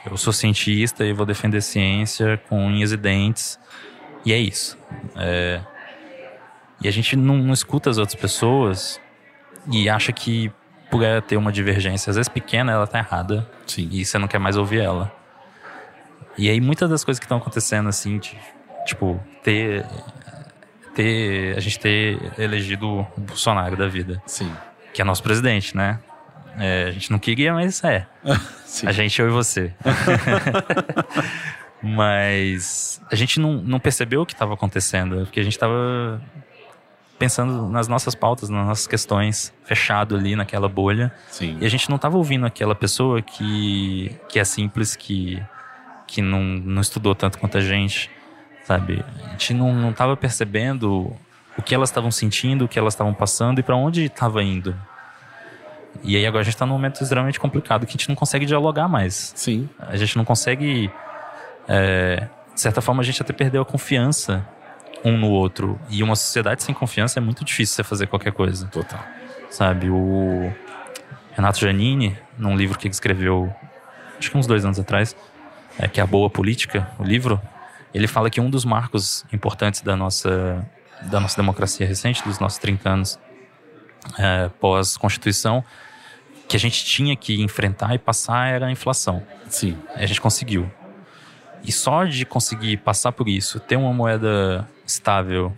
eu sou cientista e vou defender ciência com unhas e dentes. E é isso. É... E a gente não, não, escuta as outras pessoas e acha que por ela ter uma divergência, às vezes pequena, ela tá errada. Sim. E você não quer mais ouvir ela. E aí muitas das coisas que estão acontecendo, assim, de, tipo, ter, ter. A gente ter elegido o Bolsonaro da vida. Sim. Que é nosso presidente, né? É, a gente não queria, mas é. a gente, eu e você. mas a gente não, não percebeu o que estava acontecendo, porque a gente estava pensando nas nossas pautas, nas nossas questões, fechado ali naquela bolha. Sim. E a gente não estava ouvindo aquela pessoa que, que é simples, que, que não, não estudou tanto quanto a gente, sabe? A gente não, não tava percebendo o que elas estavam sentindo, o que elas estavam passando e para onde estava indo. E aí agora a gente está num momento extremamente complicado que a gente não consegue dialogar mais. Sim. A gente não consegue. É, de certa forma, a gente até perdeu a confiança um no outro. E uma sociedade sem confiança é muito difícil você fazer qualquer coisa. Total. Sabe? O Renato Giannini, num livro que ele escreveu, acho que uns dois anos atrás, é, que é A Boa Política, o livro, ele fala que um dos marcos importantes da nossa, da nossa democracia recente, dos nossos 30 anos é, pós-Constituição, que a gente tinha que enfrentar e passar era a inflação. Sim. A gente conseguiu. E só de conseguir passar por isso, ter uma moeda estável,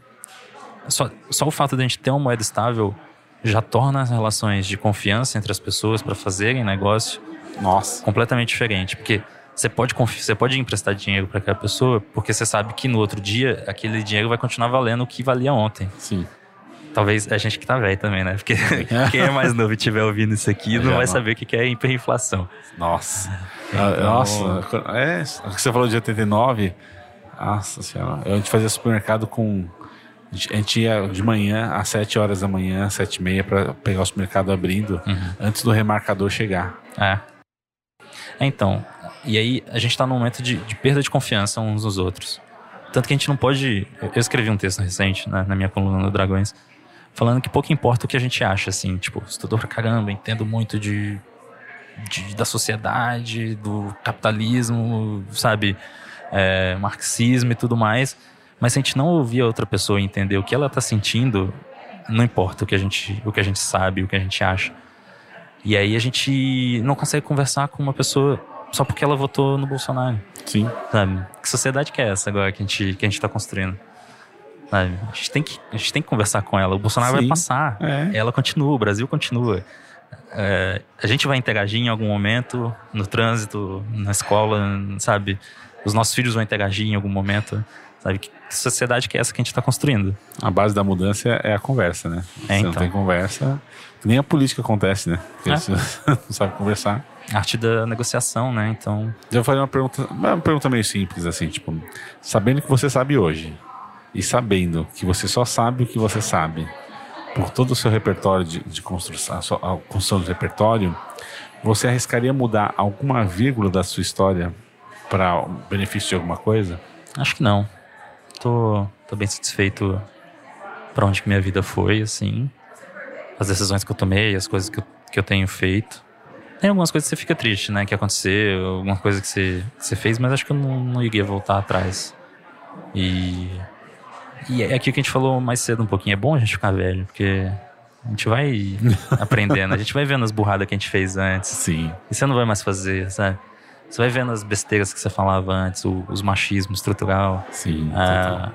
só, só o fato de a gente ter uma moeda estável já torna as relações de confiança entre as pessoas para fazerem negócio Nossa. completamente diferente. Porque você pode, você pode emprestar dinheiro para aquela pessoa porque você sabe que no outro dia aquele dinheiro vai continuar valendo o que valia ontem. Sim. Talvez a gente que tá velho também, né? Porque quem é mais novo e estiver ouvindo isso aqui não vai saber o que é hiperinflação. Nossa. Então- Ah, Nossa. É, você falou de 89. Nossa senhora. A gente fazia supermercado com. A gente ia de manhã às 7 horas da manhã, 7 e meia, pra pegar o supermercado abrindo Uhum. antes do remarcador chegar. É. É, Então, e aí a gente tá num momento de, de perda de confiança uns nos outros. Tanto que a gente não pode. Eu eu escrevi um texto recente né, na minha coluna do Dragões, falando que pouco importa o que a gente acha, assim, tipo, estudou pra caramba, entendo muito de, de- da sociedade, do capitalismo, sabe, é, marxismo e tudo mais. Mas se a gente não ouvir a outra pessoa e entender o que ela tá sentindo, não importa o que a gente, o que a gente sabe, o que a gente acha. E aí a gente não consegue conversar com uma pessoa só porque ela votou no Bolsonaro, Sim. sabe? Que sociedade que é essa agora que a gente, que a gente tá construindo? Sabe? A, gente tem que, a gente tem que conversar com ela. O Bolsonaro vai Sim. passar. É. Ela continua, o Brasil continua. É, a gente vai interagir em algum momento, no trânsito, na escola, sabe? Os nossos filhos vão interagir em algum momento. Sabe? Que sociedade que é essa que a gente tá construindo? A base da mudança é a conversa, né? É, Se não então. tem conversa, nem a política acontece, né? Porque É. você não sabe conversar. Arte da negociação, né? Então, Eu falei uma pergunta, uma pergunta meio simples, assim, tipo, sabendo que você sabe hoje e sabendo que você só sabe o que você sabe por todo o seu repertório de, de construção, a, construção do repertório, você arriscaria mudar alguma vírgula da sua história para benefício de alguma coisa? Acho que não. Tô, tô bem satisfeito pra onde que minha vida foi, assim. As decisões que eu tomei, as coisas que eu, que eu tenho feito. Tem algumas coisas que você fica triste, né? Que aconteceu, alguma coisa que você, que você fez, mas acho que eu não, não iria voltar atrás. E, e é aquilo que a gente falou mais cedo um pouquinho. É bom a gente ficar velho, porque a gente vai aprendendo, a gente vai vendo as burradas que a gente fez antes. Sim. E você não vai mais fazer, sabe? Você vai vendo as besteiras que você falava antes, o, os machismo estrutural, Sim. a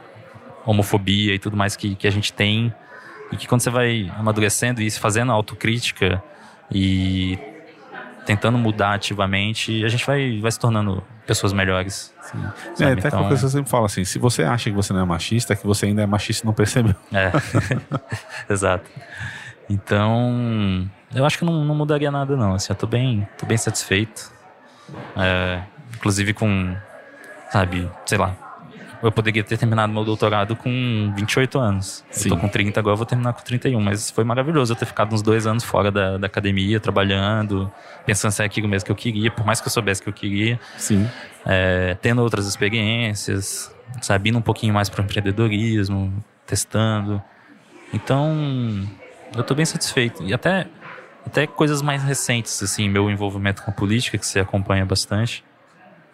homofobia e tudo mais que, que a gente tem. E que quando você vai amadurecendo e se fazendo autocrítica e tentando mudar ativamente, a gente vai, vai se tornando pessoas melhores. Sim. É, até Então- qualquer coisa eu sempre falo assim, se você acha que você não é machista, é que você ainda é machista e não percebeu. É, exato. Então, eu acho que não, não mudaria nada não. Assim, eu tô bem, tô bem satisfeito. É, inclusive com, sabe, sei lá, eu poderia ter terminado meu doutorado com 28 anos. Sim. Eu tô com 30 agora, eu vou terminar com 31. Mas foi maravilhoso eu ter ficado uns dois anos fora da, da academia, trabalhando, pensando se é aquilo mesmo que eu queria, por mais que eu soubesse que eu queria Sim. é, tendo outras experiências, sabe, indo um pouquinho mais para o empreendedorismo, testando. Então, eu estou bem satisfeito. E até, até coisas mais recentes, assim, meu envolvimento com a política, que você acompanha bastante.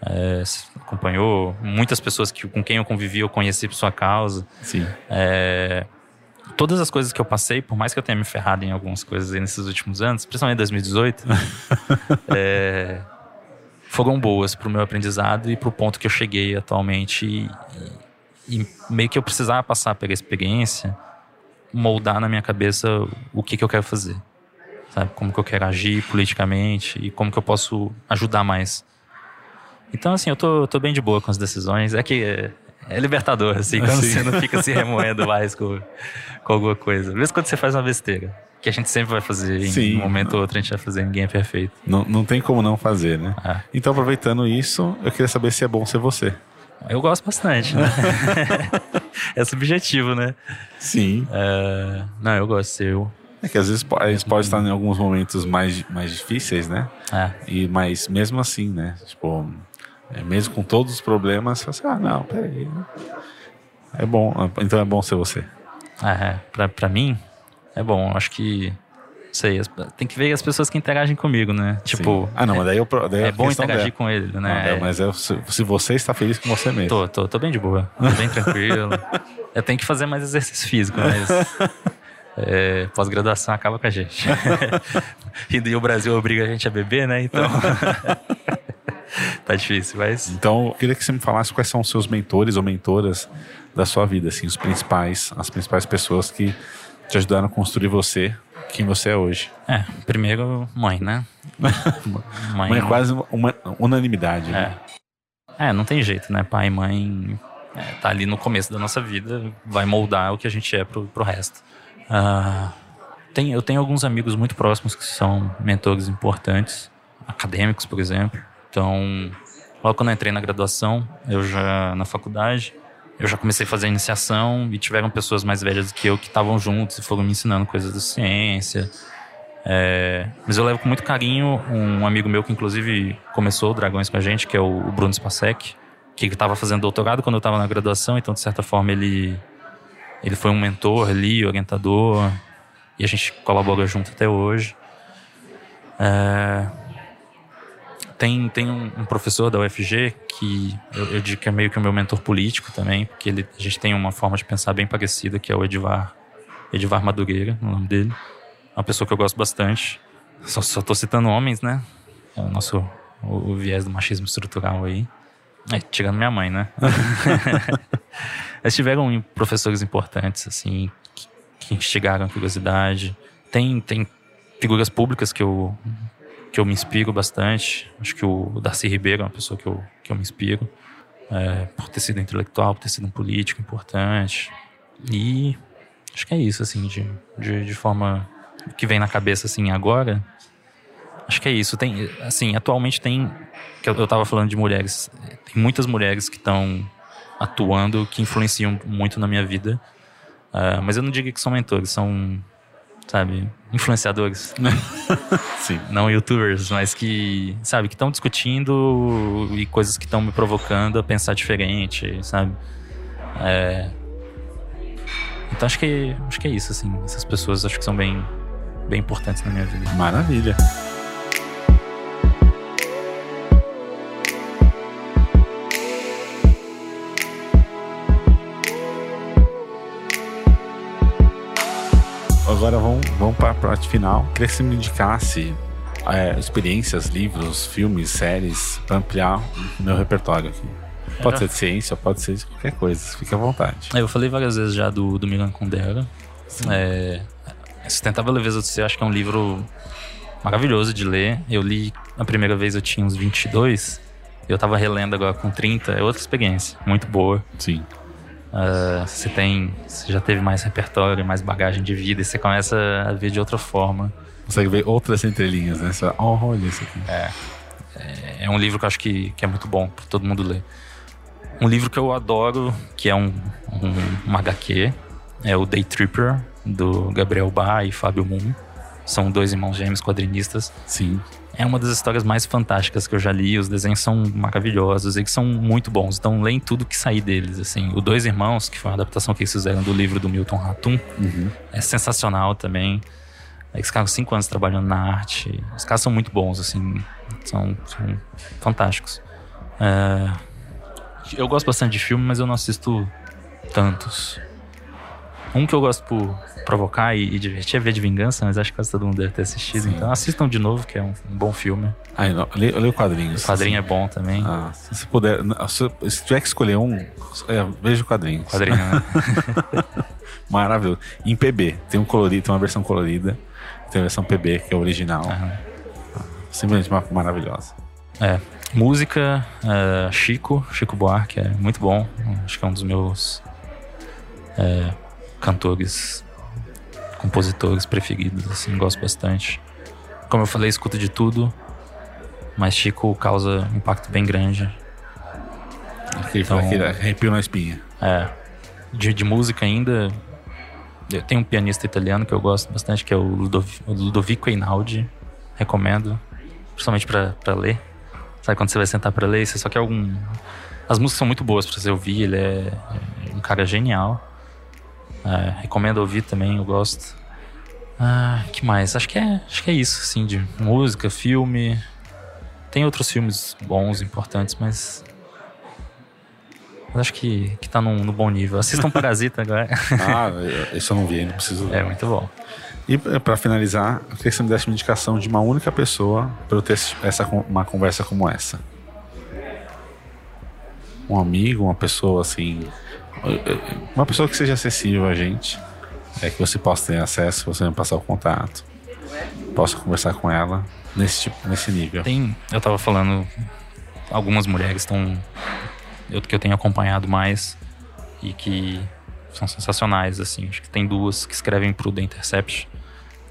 É, acompanhou muitas pessoas que, com quem eu convivi, eu conheci por sua causa. Sim. É, todas as coisas que eu passei, por mais que eu tenha me ferrado em algumas coisas nesses últimos anos, principalmente em 2018, é, foram boas pro meu aprendizado e pro ponto que eu cheguei atualmente. E, e- e meio que eu precisava passar pela experiência, moldar na minha cabeça o que, que eu quero fazer. Sabe? Como que eu quero agir politicamente e como que eu posso ajudar mais. Então, assim, eu tô, tô bem de boa com as decisões. É que é, libertador, assim, quando Sim. você não fica se remoendo mais com, com alguma coisa. Mesmo quando você faz uma besteira. Que a gente sempre vai fazer, em Sim. um momento ou outro a gente vai fazer, ninguém é perfeito. Não, não tem como não fazer, né? Ah. Então, aproveitando isso, eu queria saber se é bom ser você. Eu gosto bastante, né? é subjetivo, né? Sim. É, não, eu gosto de ser eu. É que às vezes a gente pode estar em alguns momentos mais, mais difíceis, né? É, E, mas mesmo assim, né? Tipo, mesmo com todos os problemas, você fala assim, ah, não, peraí. É bom, então é bom ser você. é, é. Pra, pra mim, é bom. Acho que. Não sei, as- tem que ver as pessoas que interagem comigo, né? Tipo, Sim. ah, não, mas daí, eu, daí é bom interagir dela. com ele, Não, né? é, mas é, se, se você está feliz com você mesmo. Tô, tô, tô bem de boa. Tô bem tranquilo. Eu tenho que fazer mais exercício físico, mas. é, Pós-graduação acaba com a gente. e o Brasil obriga a gente a beber, né? Então. tá difícil, mas. Então, eu queria que você me falasse quais são os seus mentores ou mentoras da sua vida, assim, os principais, as principais pessoas que te ajudaram a construir você, quem você é hoje. É, primeiro, mãe, né? Mãe, Mas é quase uma unanimidade, né? É. É, não tem jeito, né? Pai e mãe é, tá ali no começo da nossa vida, vai moldar o que a gente é pro, pro resto. Ah, tem, eu tenho alguns amigos muito próximos que são mentores importantes, acadêmicos, por exemplo. Então, logo quando eu entrei na graduação, eu já, na faculdade, eu já comecei a fazer a iniciação e tiveram pessoas mais velhas do que eu que estavam juntos e foram me ensinando coisas da ciência, é, mas eu levo com muito carinho um amigo meu que inclusive começou o Dragões com a gente, que é o Bruno Spasek, que estava fazendo doutorado quando eu estava na graduação, então de certa forma ele ele foi um mentor ali, orientador, e a gente colabora junto até hoje. É, tem tem um, um professor da UFG que eu, eu digo que é meio que o meu mentor político também, porque ele, a gente tem uma forma de pensar bem parecida, que é o Edivar, Edivar Madureira, o nome dele uma pessoa que eu gosto bastante. Só, só tô citando homens, né? É o nosso o, o viés do machismo estrutural aí. É, tirando minha mãe, né? Eles tiveram professores importantes, assim, que, que instigaram a curiosidade. Tem, tem figuras públicas que eu, que eu me inspiro bastante. Acho que o Darcy Ribeiro é uma pessoa que eu, que eu me inspiro. É, por ter sido intelectual, por ter sido um político importante. E acho que é isso, assim, de, de, de forma que vem na cabeça assim agora, acho que é isso. Tem, assim, atualmente tem, que eu, eu tava falando de mulheres, tem muitas mulheres que estão atuando que influenciam muito na minha vida. Uh, mas eu não digo que são mentores, são, sabe, influenciadores. Sim. Não youtubers, mas que, sabe, que estão discutindo e coisas que estão me provocando a pensar diferente, sabe? É, então acho que acho que é isso, assim. Essas pessoas acho que são bem, bem importantes na minha vida. Maravilha. Agora vamos, vamos para a parte final. Queria que você me indicasse é, experiências, livros, filmes, séries, para ampliar o meu repertório aqui. Pode ser de ciência, pode ser de qualquer coisa, fique à vontade. Eu falei várias vezes já do, do Milan Kundera. É, Sustentável Leveza do Ser, acho que é um livro maravilhoso de ler. Eu li a primeira vez, eu tinha uns 22. Eu tava relendo agora com 30. É outra experiência, muito boa. Sim. Uh, você tem. Você já teve mais repertório, mais bagagem de vida e você começa a ver de outra forma. Consegue ver outras entrelinhas, né? Você oh, olha isso aqui. É, é, é um livro que eu acho que, que é muito bom para todo mundo ler. Um livro que eu adoro, que é um, um, um HQ, é o Day Tripper, do Gabriel Bá e Fábio Moon. São dois irmãos gêmeos quadrinistas. Sim. É uma das histórias mais fantásticas que eu já li. Os desenhos são maravilhosos e que são muito bons. Então, leem tudo que sair deles. Assim, o Dois Irmãos, que foi uma adaptação que eles fizeram do livro do Milton Ratum, Uhum. é sensacional também. Eles ficaram cinco anos trabalhando na arte. Os caras são muito bons, assim. São, são fantásticos. É, eu gosto bastante de filme, mas eu não assisto tantos. Um que eu gosto por provocar e, e divertir é ver de vingança, mas acho que quase todo mundo deve ter assistido. Sim. Então assistam de novo, que é um, um bom filme. Ah, eu leio, eu leio quadrinhos. O quadrinho é bom também. Ah, se você puder, se, se tiver que escolher um, é, veja o quadrinho. Quadrinho, né? Maravilhoso. Em PB, tem um colorido, tem uma versão colorida, tem a versão PB, que é original. Simplesmente ma- maravilhosa. É. Música, é, Chico, Chico Buarque, é muito bom. Acho que é um dos meus é, cantores, compositores preferidos, assim, gosto bastante. Como eu falei, escuto de tudo, mas Chico causa um impacto bem grande. Aquele, Então- aquele arrepio na espinha. É, de, de música ainda, Tem um pianista italiano que eu gosto bastante, que é o Ludovico, Ludovico Einaudi. Recomendo, principalmente para ler. Sabe quando você vai sentar para ler, você só quer algum. As músicas são muito boas para você ouvir, ele é, é um cara genial. É, recomendo ouvir também, eu gosto. Ah, que mais? Acho que é, acho que é isso, assim, de música, filme. Tem outros filmes bons, importantes, mas mas acho que, que tá num, no bom nível. Assistam Parasita agora. ah, isso eu não vi, não preciso. É muito bom. E para finalizar, eu queria que você me desse uma indicação de uma única pessoa para eu ter essa, uma conversa como essa. Um amigo, uma pessoa assim. Uma pessoa que seja acessível a gente. É que você possa ter acesso, você me passar o contato. Possa conversar com ela nesse, tipo, nesse nível. Tem, eu tava falando, algumas mulheres estão eu, que eu tenho acompanhado mais e que são sensacionais, assim. Acho que tem duas que escrevem pro The Intercept.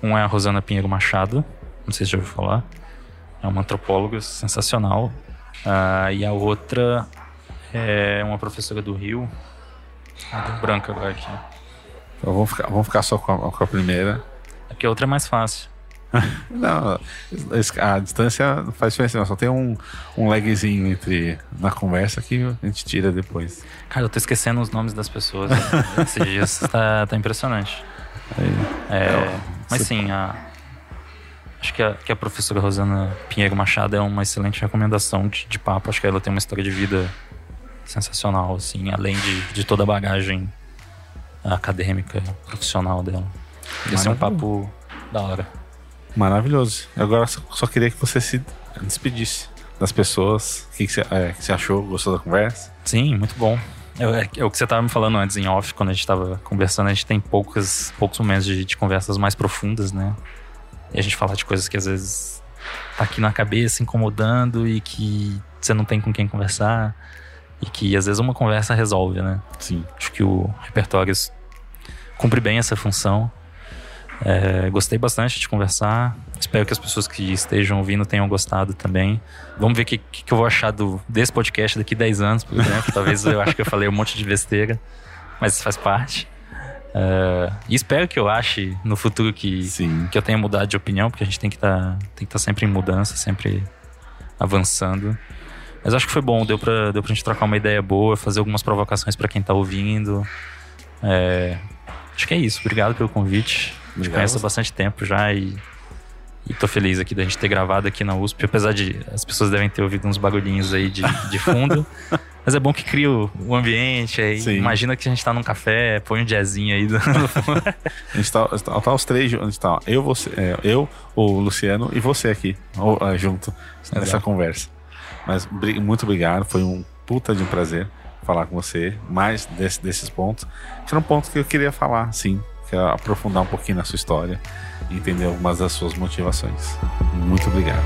Uma é a Rosana Pinheiro Machado, não sei se já ouviu falar. É uma antropóloga sensacional. Uh, e a outra é uma professora do Rio. Branca agora aqui. Então vamos ficar, vamos ficar só com a, com a primeira. Que a outra é mais fácil. não, a distância não faz diferença, não. Só tem um, um lagzinho entre na conversa que a gente tira depois. Cara, eu tô esquecendo os nomes das pessoas esses dias. Tá, tá impressionante. É, é, mas sim, a, acho que a, que a professora Rosana Pinheiro Machado é uma excelente recomendação de, de papo. Acho que ela tem uma história de vida sensacional, assim, além de, de toda a bagagem acadêmica, profissional dela. Esse é um papo da hora. Maravilhoso. Agora só queria que você se despedisse das pessoas. O que, que, você, é, que você achou? Gostou da conversa? Sim, muito bom. É, é, o que você estava me falando antes em off, quando a gente estava conversando, a gente tem poucas, poucos momentos de, de, conversas mais profundas, né? E a gente fala de coisas que às vezes tá aqui na cabeça, incomodando e que você não tem com quem conversar. E que às vezes uma conversa resolve, né? Sim. Acho que o repertório cumpre bem essa função. É, gostei bastante de conversar. Espero que as pessoas que estejam ouvindo tenham gostado também. Vamos ver o que, que, eu vou achar do, desse podcast daqui 10 anos, por exemplo. Talvez eu acho que eu falei um monte de besteira, mas isso faz parte. Uh, e espero que eu ache no futuro que, que eu tenha mudado de opinião, porque a gente tem que tá, estar tá sempre em mudança, sempre avançando. Mas acho que foi bom, deu pra, deu pra gente trocar uma ideia boa, fazer algumas provocações para quem tá ouvindo. É, acho que é isso. Obrigado pelo convite. A gente conhece há bastante tempo já e, e tô feliz aqui da gente ter gravado aqui na USP, apesar de as pessoas devem ter ouvido uns bagulhinhos aí de, de fundo. Mas é bom que cria o, o ambiente aí. Sim. Imagina que a gente tá num café, põe um jazzinho aí. a gente tá, tá, tá, os três juntos. Tá, eu, você, é, eu, o Luciano e você aqui, junto nessa conversa. Mas muito obrigado, foi um puta de um prazer falar com você, mais desse, desses pontos. Que era um ponto que eu queria falar, sim, quer aprofundar um pouquinho na sua história e entender algumas das suas motivações. Muito obrigado.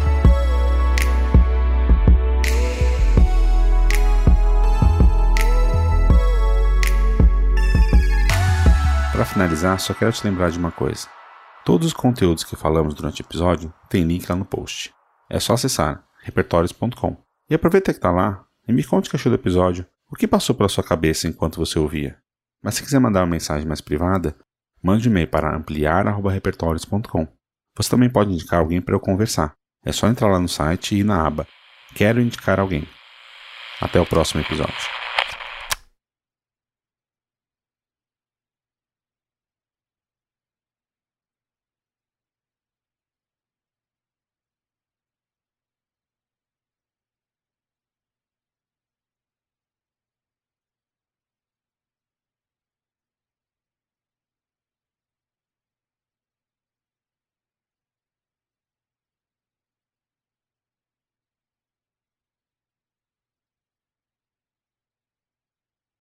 Para finalizar, só quero te lembrar de uma coisa. Todos os conteúdos que falamos durante o episódio tem link lá no post. É só acessar repertórios.com. E aproveita que está lá e me conte o que achou do episódio, o que passou pela sua cabeça enquanto você ouvia. Mas se quiser mandar uma mensagem mais privada, Mande e-mail para ampliar.repertórios.com. Você também pode indicar alguém para eu conversar. É só entrar lá no site e ir na aba Quero indicar alguém. Até o próximo episódio.